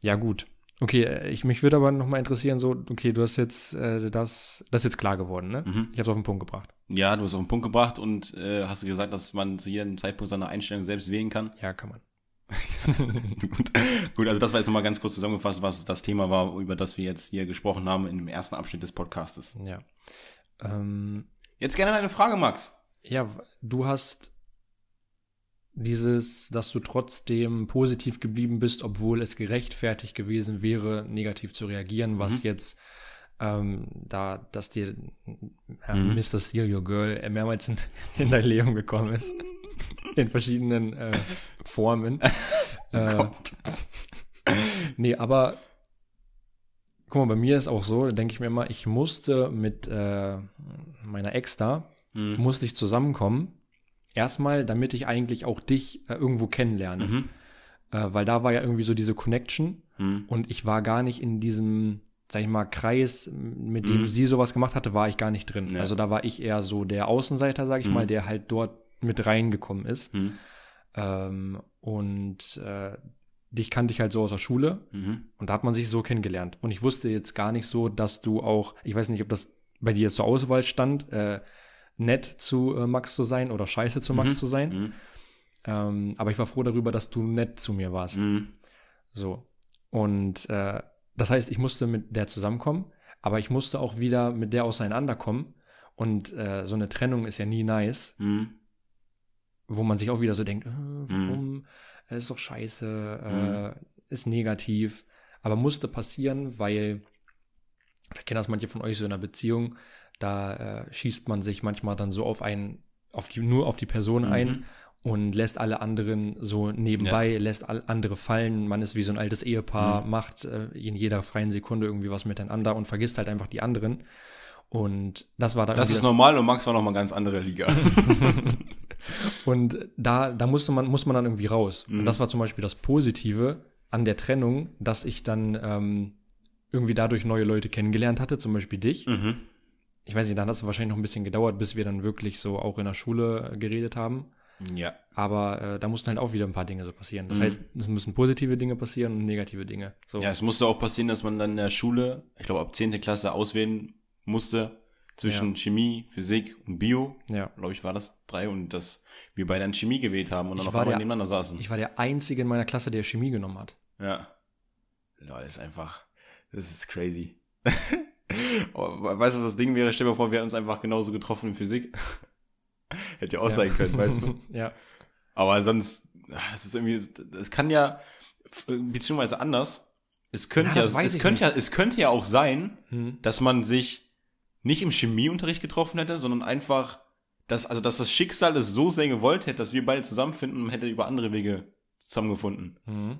ja, gut. Okay, äh, ich, mich würde aber noch mal interessieren, so, okay, du hast jetzt äh, das, das ist jetzt klar geworden, ne? Mhm. Ich habe es auf den Punkt gebracht. Ja, du hast auf den Punkt gebracht und äh, hast gesagt, dass man zu jedem Zeitpunkt seine Einstellung selbst wählen kann. Ja, kann man. Gut. Gut, also das war jetzt nochmal ganz kurz zusammengefasst, was das Thema war, über das wir jetzt hier gesprochen haben in dem ersten Abschnitt des Podcastes. Ja. Ähm, Jetzt gerne eine Frage, Max. Ja, du hast dieses, dass du trotzdem positiv geblieben bist, obwohl es gerechtfertigt gewesen wäre, negativ zu reagieren, was jetzt ähm, da, dass dir ja, Mr. Steal Your Girl mehrmals in, in dein Leben gekommen ist. In verschiedenen äh, Formen. äh, nee, aber guck mal, bei mir ist auch so, da denke ich mir immer, ich musste mit äh, meiner Ex da, musste ich zusammenkommen. Erstmal, damit ich eigentlich auch dich äh, irgendwo kennenlerne. Mhm. Äh, weil da war ja irgendwie so diese Connection Mhm. und ich war gar nicht in diesem, sag ich mal, Kreis, mit dem sie sowas gemacht hatte, war ich gar nicht drin. Ja. Also da war ich eher so der Außenseiter, sag ich mal, der halt dort mit reingekommen ist. Mhm. Ähm, und äh, dich kannte ich halt so aus der Schule Mhm. und da hat man sich so kennengelernt. Und ich wusste jetzt gar nicht so, dass du auch, ich weiß nicht, ob das bei dir zur Auswahl stand, äh, nett zu äh, Max zu sein oder scheiße zu Max zu sein. Mhm. Ähm, aber ich war froh darüber, dass du nett zu mir warst. Mhm. So. Und äh, das heißt, ich musste mit der zusammenkommen, aber ich musste auch wieder mit der auseinanderkommen. Und äh, so eine Trennung ist ja nie nice, Mhm. Wo man sich auch wieder so denkt, äh, warum? Äh, Ist doch scheiße, äh, ist negativ. Aber musste passieren, weil, vielleicht kennen das manche von euch so in einer Beziehung, da äh, schießt man sich manchmal dann so auf einen, auf die, nur auf die Person ein und lässt alle anderen so nebenbei, lässt all andere fallen. Man ist wie so ein altes Ehepaar, macht äh, in jeder freien Sekunde irgendwie was miteinander und vergisst halt einfach die anderen. Und das war da Das ist normal und Max war noch mal ganz andere Liga. Und da, da musste man, muss man dann irgendwie raus. Und das war zum Beispiel das Positive an der Trennung, dass ich dann ähm, irgendwie dadurch neue Leute kennengelernt hatte, zum Beispiel dich. mhm. Ich weiß nicht, dann hat es wahrscheinlich noch ein bisschen gedauert, bis wir dann wirklich so auch in der Schule äh, geredet haben. Ja. Aber äh, da mussten halt auch wieder ein paar Dinge so passieren. Das heißt, es müssen positive Dinge passieren und negative Dinge. So. Ja, es musste auch passieren, dass man dann in der Schule, ich glaube ab 10. Klasse auswählen musste zwischen Chemie, Physik und Bio. Ja. Glaube ich, war das drei und dass wir beide an Chemie gewählt haben und dann Ich auf einmal der- nebeneinander saßen. Ich war der Einzige in meiner Klasse, der Chemie genommen hat. Ja. Lol, ist einfach, das ist crazy. Oh, weißt du, was das Ding wäre? Stell dir vor, wir hätten uns einfach genauso getroffen in Physik. Hätte ja auch sein können, weißt du? ja. Aber sonst, ah, das ist irgendwie, es kann ja, beziehungsweise anders, es könnte Ja, ja, es könnte ja, es könnte ja auch sein, Hm. dass man sich nicht im Chemieunterricht getroffen hätte, sondern einfach, dass, also, dass das Schicksal es so sehr gewollt hätte, dass wir beide zusammenfinden und man hätte über andere Wege zusammengefunden. Hm.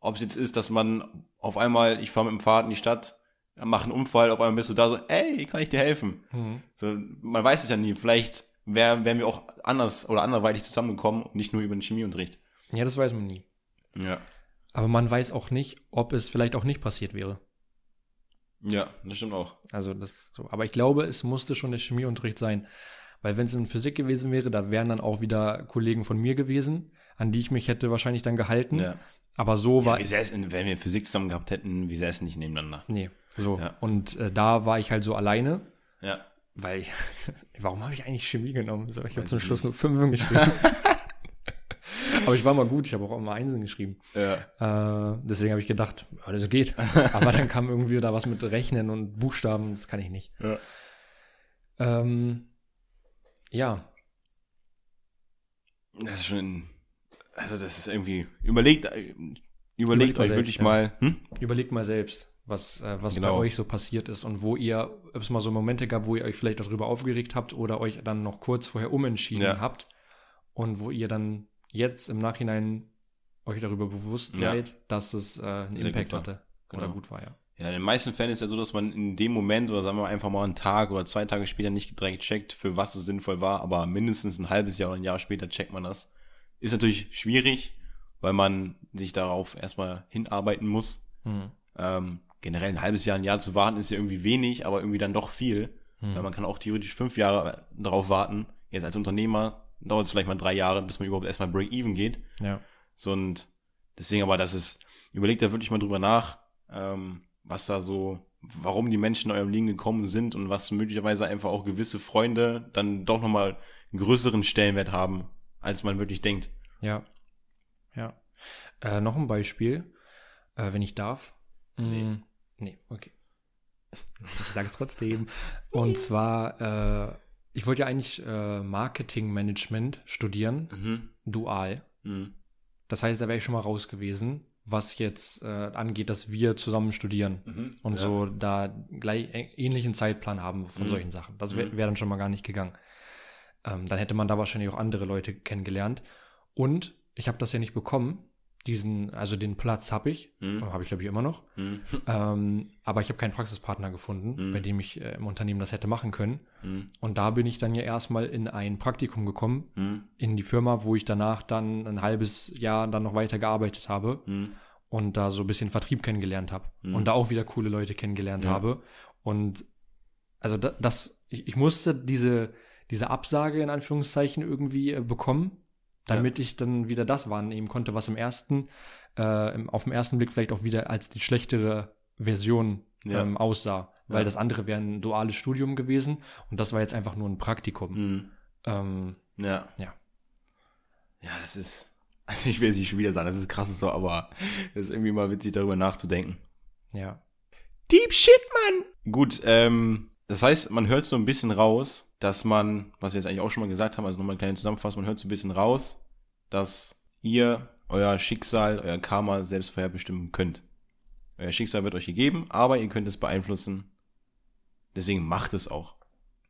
Ob es jetzt ist, dass man auf einmal, ich fahre mit dem Fahrrad in die Stadt, mache einen Unfall, auf einmal bist du da so, ey, kann ich dir helfen? Hm. So, man weiß es ja nie. Vielleicht wär, wären wir auch anders oder anderweitig zusammengekommen und nicht nur über den Chemieunterricht. Ja, das weiß man nie. Ja. Aber man weiß auch nicht, ob es vielleicht auch nicht passiert wäre. Ja, das stimmt auch. Also das so. Aber ich glaube, es musste schon der Chemieunterricht sein. Weil wenn es in Physik gewesen wäre, da wären dann auch wieder Kollegen von mir gewesen, an die ich mich hätte wahrscheinlich dann gehalten. Ja. Aber so war Wie es, wenn wir Physik zusammen gehabt hätten, wie sähe es nicht nebeneinander? Nee, so. Ja. Und äh, da war ich halt so alleine, Ja. weil ich, warum habe ich eigentlich Chemie genommen? So, ich habe zum Schluss nur Fünfen geschrieben. Aber ich war mal gut, ich habe auch immer Einsen geschrieben. Ja. Äh, deswegen habe ich gedacht, ja, das geht. Aber dann kam irgendwie da was mit Rechnen und Buchstaben, das kann ich nicht. Ja. Ähm, ja, Das ist schon, also das ist irgendwie, überlegt, äh, überlegt mal euch selbst, wirklich ja. mal, hm? überlegt mal selbst, was, äh, was bei Genau. euch so passiert ist und wo ihr, ob es mal so Momente gab, wo ihr euch vielleicht darüber aufgeregt habt oder euch dann noch kurz vorher umentschieden Ja. habt und wo ihr dann jetzt im Nachhinein euch darüber bewusst Ja. seid, dass es äh, einen Sehr Impact hatte oder Genau. gut war, ja. Ja, in den meisten Fällen ist ja so, dass man in dem Moment oder sagen wir mal einfach mal einen Tag oder zwei Tage später nicht direkt checkt, für was es sinnvoll war, aber mindestens ein halbes Jahr oder ein Jahr später checkt man das. Ist natürlich schwierig, weil man sich darauf erstmal hinarbeiten muss. Hm. Ähm, generell ein halbes Jahr, ein Jahr zu warten ist ja irgendwie wenig, aber irgendwie dann doch viel. Hm. Weil man kann auch theoretisch fünf Jahre darauf warten. Jetzt als Unternehmer dauert es vielleicht mal drei Jahre, bis man überhaupt erstmal Break-Even geht. Ja. So und deswegen aber, das ist, überlegt da wirklich mal drüber nach, ähm, was da so, warum die Menschen in eurem Leben gekommen sind und was möglicherweise einfach auch gewisse Freunde dann doch nochmal einen größeren Stellenwert haben, als man wirklich denkt. Ja. Ja. Äh, noch ein Beispiel, äh, wenn ich darf. Nee. Mm, nee, okay. Ich sage es trotzdem. Und zwar, äh, ich wollte ja eigentlich äh, Marketingmanagement studieren, Mhm. dual. Mhm. Das heißt, da wäre ich schon mal raus gewesen, was jetzt äh, angeht, dass wir zusammen studieren Mhm. und Ja. so da gleich ä- ähnlichen Zeitplan haben von Mhm. solchen Sachen. Das wäre Mhm. wär dann schon mal gar nicht gegangen. Ähm, dann hätte man da wahrscheinlich auch andere Leute kennengelernt. Und ich habe das ja nicht bekommen. Diesen, also den Platz habe ich, Mhm. habe ich glaube ich immer noch. Mhm. Ähm, aber ich habe keinen Praxispartner gefunden, Mhm. bei dem ich äh, im Unternehmen das hätte machen können. Mhm. Und da bin ich dann ja erstmal in ein Praktikum gekommen, Mhm. in die Firma, wo ich danach dann ein halbes Jahr dann noch weiter gearbeitet habe Mhm. und da so ein bisschen Vertrieb kennengelernt habe und da auch wieder coole Leute kennengelernt Ja. habe. Und also da, das, ich, ich musste diese, diese Absage in Anführungszeichen irgendwie äh, bekommen, damit ich dann wieder das wahrnehmen konnte, was im ersten, äh, im, auf den ersten Blick vielleicht auch wieder als die schlechtere Version Ja. ähm, aussah. Weil Ja. das andere wäre ein duales Studium gewesen und das war jetzt einfach nur ein Praktikum. Mhm. Ähm, Ja. Ja. Ja, das ist, also ich will es nicht schon wieder sagen, das ist krass so, aber es ist irgendwie mal witzig, darüber nachzudenken. ja. Deep Shit, Mann! Gut, ähm, das heißt, man hört so ein bisschen raus, dass man, was wir jetzt eigentlich auch schon mal gesagt haben, also nochmal eine kleine Zusammenfassung, man hört so ein bisschen raus, dass ihr euer Schicksal, euer Karma selbst vorherbestimmen könnt. Euer Schicksal wird euch gegeben, aber ihr könnt es beeinflussen. Deswegen macht es auch.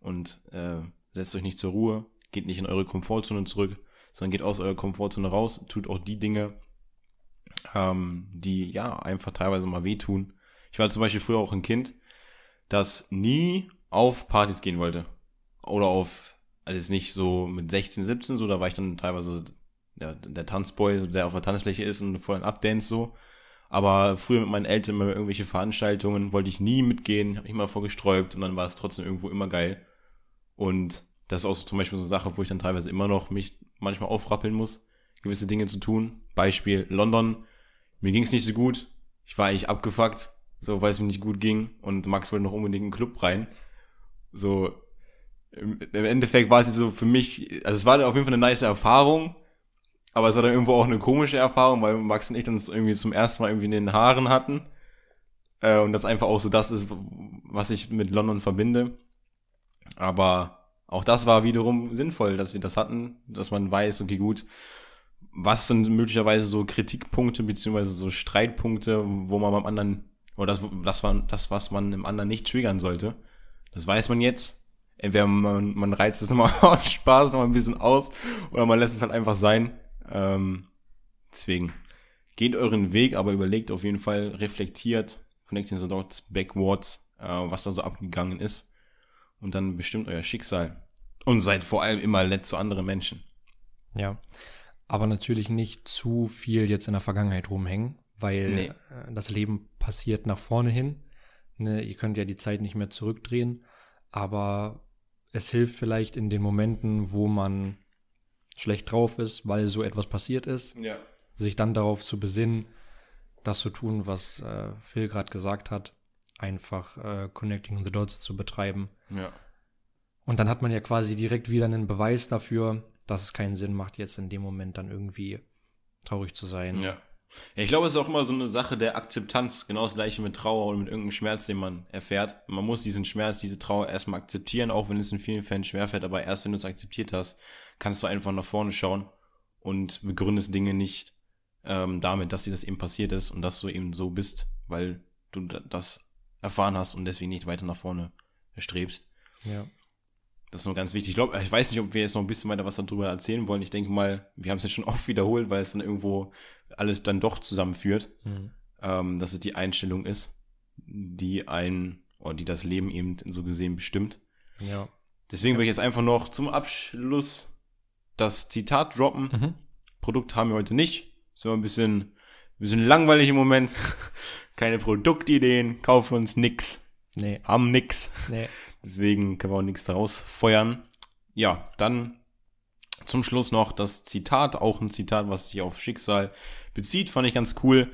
Und äh, setzt euch nicht zur Ruhe, geht nicht in eure Komfortzone zurück, sondern geht aus eurer Komfortzone raus, tut auch die Dinge, ähm, die ja einfach teilweise mal wehtun. Ich war zum Beispiel früher auch ein Kind, das nie auf Partys gehen wollte. Oder auf, also jetzt nicht so mit 16, 17, so, da war ich dann teilweise der, der Tanzboy, der auf der Tanzfläche ist und voll ein Updance so. Aber früher mit meinen Eltern bei irgendwelche Veranstaltungen wollte ich nie mitgehen, habe ich immer vorgesträubt und dann war es trotzdem irgendwo immer geil. Und das ist auch so zum Beispiel so eine Sache, wo ich dann teilweise immer noch mich manchmal aufrappeln muss, gewisse Dinge zu tun. Beispiel London. Mir ging es nicht so gut. Ich war eigentlich abgefuckt, so weil es mir nicht gut ging. Und Max wollte noch unbedingt in den Club rein. So, im, Endeffekt war es jetzt so für mich, also es war auf jeden Fall eine nice Erfahrung, aber es war dann irgendwo auch eine komische Erfahrung, weil Max und ich dann irgendwie zum ersten Mal irgendwie in den Haaren hatten. Äh, und das einfach auch so das ist, was ich mit London verbinde. Aber auch das war wiederum sinnvoll, dass wir das hatten, dass man weiß, okay, gut, was sind möglicherweise so Kritikpunkte beziehungsweise so Streitpunkte, wo man beim anderen, oder das, das war das, was man im anderen nicht triggern sollte. Das weiß man jetzt. Entweder man, man reizt es nochmal aus Spaß nochmal ein bisschen aus oder man lässt es halt einfach sein. Ähm, deswegen geht euren Weg, aber überlegt auf jeden Fall, reflektiert, connecting the dots backwards, äh, was da so abgegangen ist. Und dann bestimmt euer Schicksal. Und seid vor allem immer nett zu anderen Menschen. Ja. Aber natürlich nicht zu viel jetzt in der Vergangenheit rumhängen, weil Nee. äh, das Leben passiert nach vorne hin. Ne, ihr könnt ja die Zeit nicht mehr zurückdrehen, aber es hilft vielleicht in den Momenten, wo man schlecht drauf ist, weil so etwas passiert ist, Ja. sich dann darauf zu besinnen, das zu tun, was äh, Phil gerade gesagt hat, einfach äh, Connecting the Dots zu betreiben. Ja. Und dann hat man ja quasi direkt wieder einen Beweis dafür, dass es keinen Sinn macht, jetzt in dem Moment dann irgendwie traurig zu sein. Ja. Ja, ich glaube, es ist auch immer so eine Sache der Akzeptanz. Genau das gleiche mit Trauer oder mit irgendeinem Schmerz, den man erfährt. Man muss diesen Schmerz, diese Trauer erstmal akzeptieren, auch wenn es in vielen Fällen schwerfällt. Aber erst wenn du es akzeptiert hast, kannst du einfach nach vorne schauen und begründest Dinge nicht ähm, damit, dass dir das eben passiert ist und dass du eben so bist, weil du da- das erfahren hast und deswegen nicht weiter nach vorne strebst. Ja. Das ist nur ganz wichtig. Ich glaube, ich weiß nicht, ob wir jetzt noch ein bisschen weiter was darüber erzählen wollen. Ich denke mal, wir haben es jetzt schon oft wiederholt, weil es dann irgendwo alles dann doch zusammenführt, Mhm. ähm, dass es die Einstellung ist, die ein oder die das Leben eben so gesehen bestimmt. Ja. Deswegen will ich jetzt einfach noch zum Abschluss das Zitat droppen. Mhm. Produkt haben wir heute nicht. So ein bisschen, ein bisschen langweilig im Moment. Keine Produktideen, kaufen uns nix, Nee, haben nix. nee. Deswegen können wir auch nichts daraus feuern. Ja, dann zum Schluss noch das Zitat, auch ein Zitat, was sich auf Schicksal bezieht, fand ich ganz cool.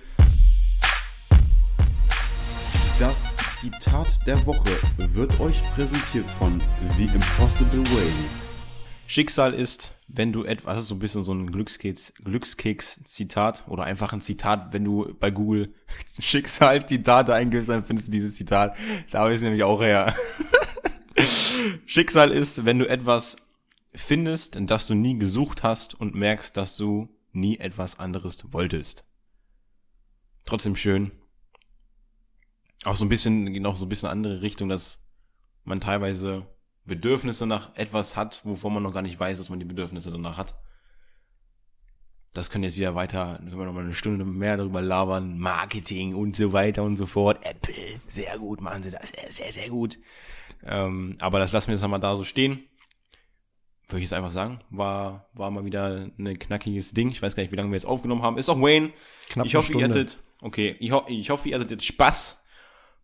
Das Zitat der Woche wird euch präsentiert von The Impossible Way. Schicksal ist, wenn du etwas, das ist so ein bisschen so ein Glückskeks, Glückskeks-Zitat oder einfach ein Zitat, wenn du bei Google Schicksal-Zitate eingibst, dann findest du dieses Zitat. Da habe ich es nämlich auch her. Schicksal ist, wenn du etwas findest, in das du nie gesucht hast und merkst, dass du nie etwas anderes wolltest. Trotzdem schön. Auch so ein bisschen, auch so ein bisschen andere Richtung, dass man teilweise Bedürfnisse nach etwas hat, wovon man noch gar nicht weiß, dass man die Bedürfnisse danach hat. Das können jetzt wieder weiter, können wir noch mal eine Stunde mehr darüber labern, Marketing und so weiter und so fort. Apple, sehr gut, machen sie das, sehr, sehr gut. Ähm, aber das lassen wir jetzt einmal da so stehen. Würde ich jetzt einfach sagen, war, war mal wieder ein knackiges Ding. Ich weiß gar nicht, wie lange wir jetzt aufgenommen haben. Ist auch Wayne. Knapp ich hoffe, ihr Stunde. hattet, okay, ich, ho ich hoffe, ihr hattet jetzt Spaß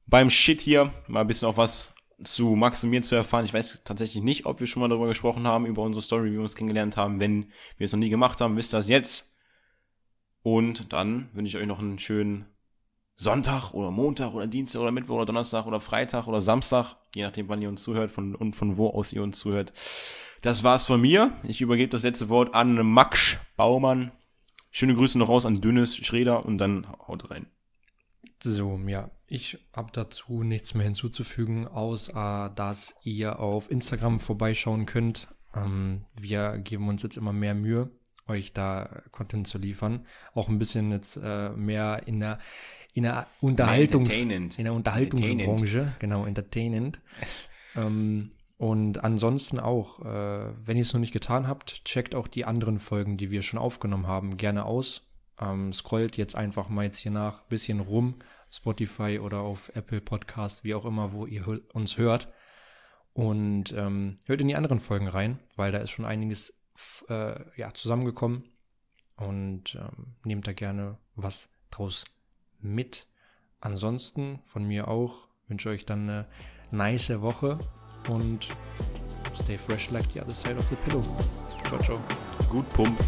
beim Shit hier. Mal ein bisschen auch was zu Maximieren zu erfahren. Ich weiß tatsächlich nicht, ob wir schon mal darüber gesprochen haben, über unsere Story, wie wir uns kennengelernt haben. Wenn wir es noch nie gemacht haben, wisst ihr das jetzt. Und dann wünsche ich euch noch einen schönen Sonntag oder Montag oder Dienstag oder Mittwoch oder Donnerstag oder Freitag oder Samstag, je nachdem, wann ihr uns zuhört von, und von wo aus ihr uns zuhört. Das war's von mir. Ich übergebe das letzte Wort an Max Baumann. Schöne Grüße noch raus an Dünnes Schreder und dann haut rein. So, ja, ich habe dazu nichts mehr hinzuzufügen, außer dass ihr auf Instagram vorbeischauen könnt. Ähm, wir geben uns jetzt immer mehr Mühe, euch da Content zu liefern. Auch ein bisschen jetzt äh, mehr in der, in der Unterhaltungs in der Unterhaltungsbranche, genau, entertainend. ähm, und ansonsten auch, äh, wenn ihr es noch nicht getan habt, checkt auch die anderen Folgen, die wir schon aufgenommen haben, gerne aus. Ähm, scrollt jetzt einfach mal jetzt hier nach, bisschen rum, Spotify oder auf Apple Podcast, wie auch immer, wo ihr hö- uns hört. Und ähm, hört in die anderen Folgen rein, weil da ist schon einiges äh, ja, zusammengekommen. Und ähm, nehmt da gerne was draus mit. Ansonsten von mir auch wünsche euch dann eine nice Woche und stay fresh like the other side of the pillow. Ciao, ciao. Gut Pump.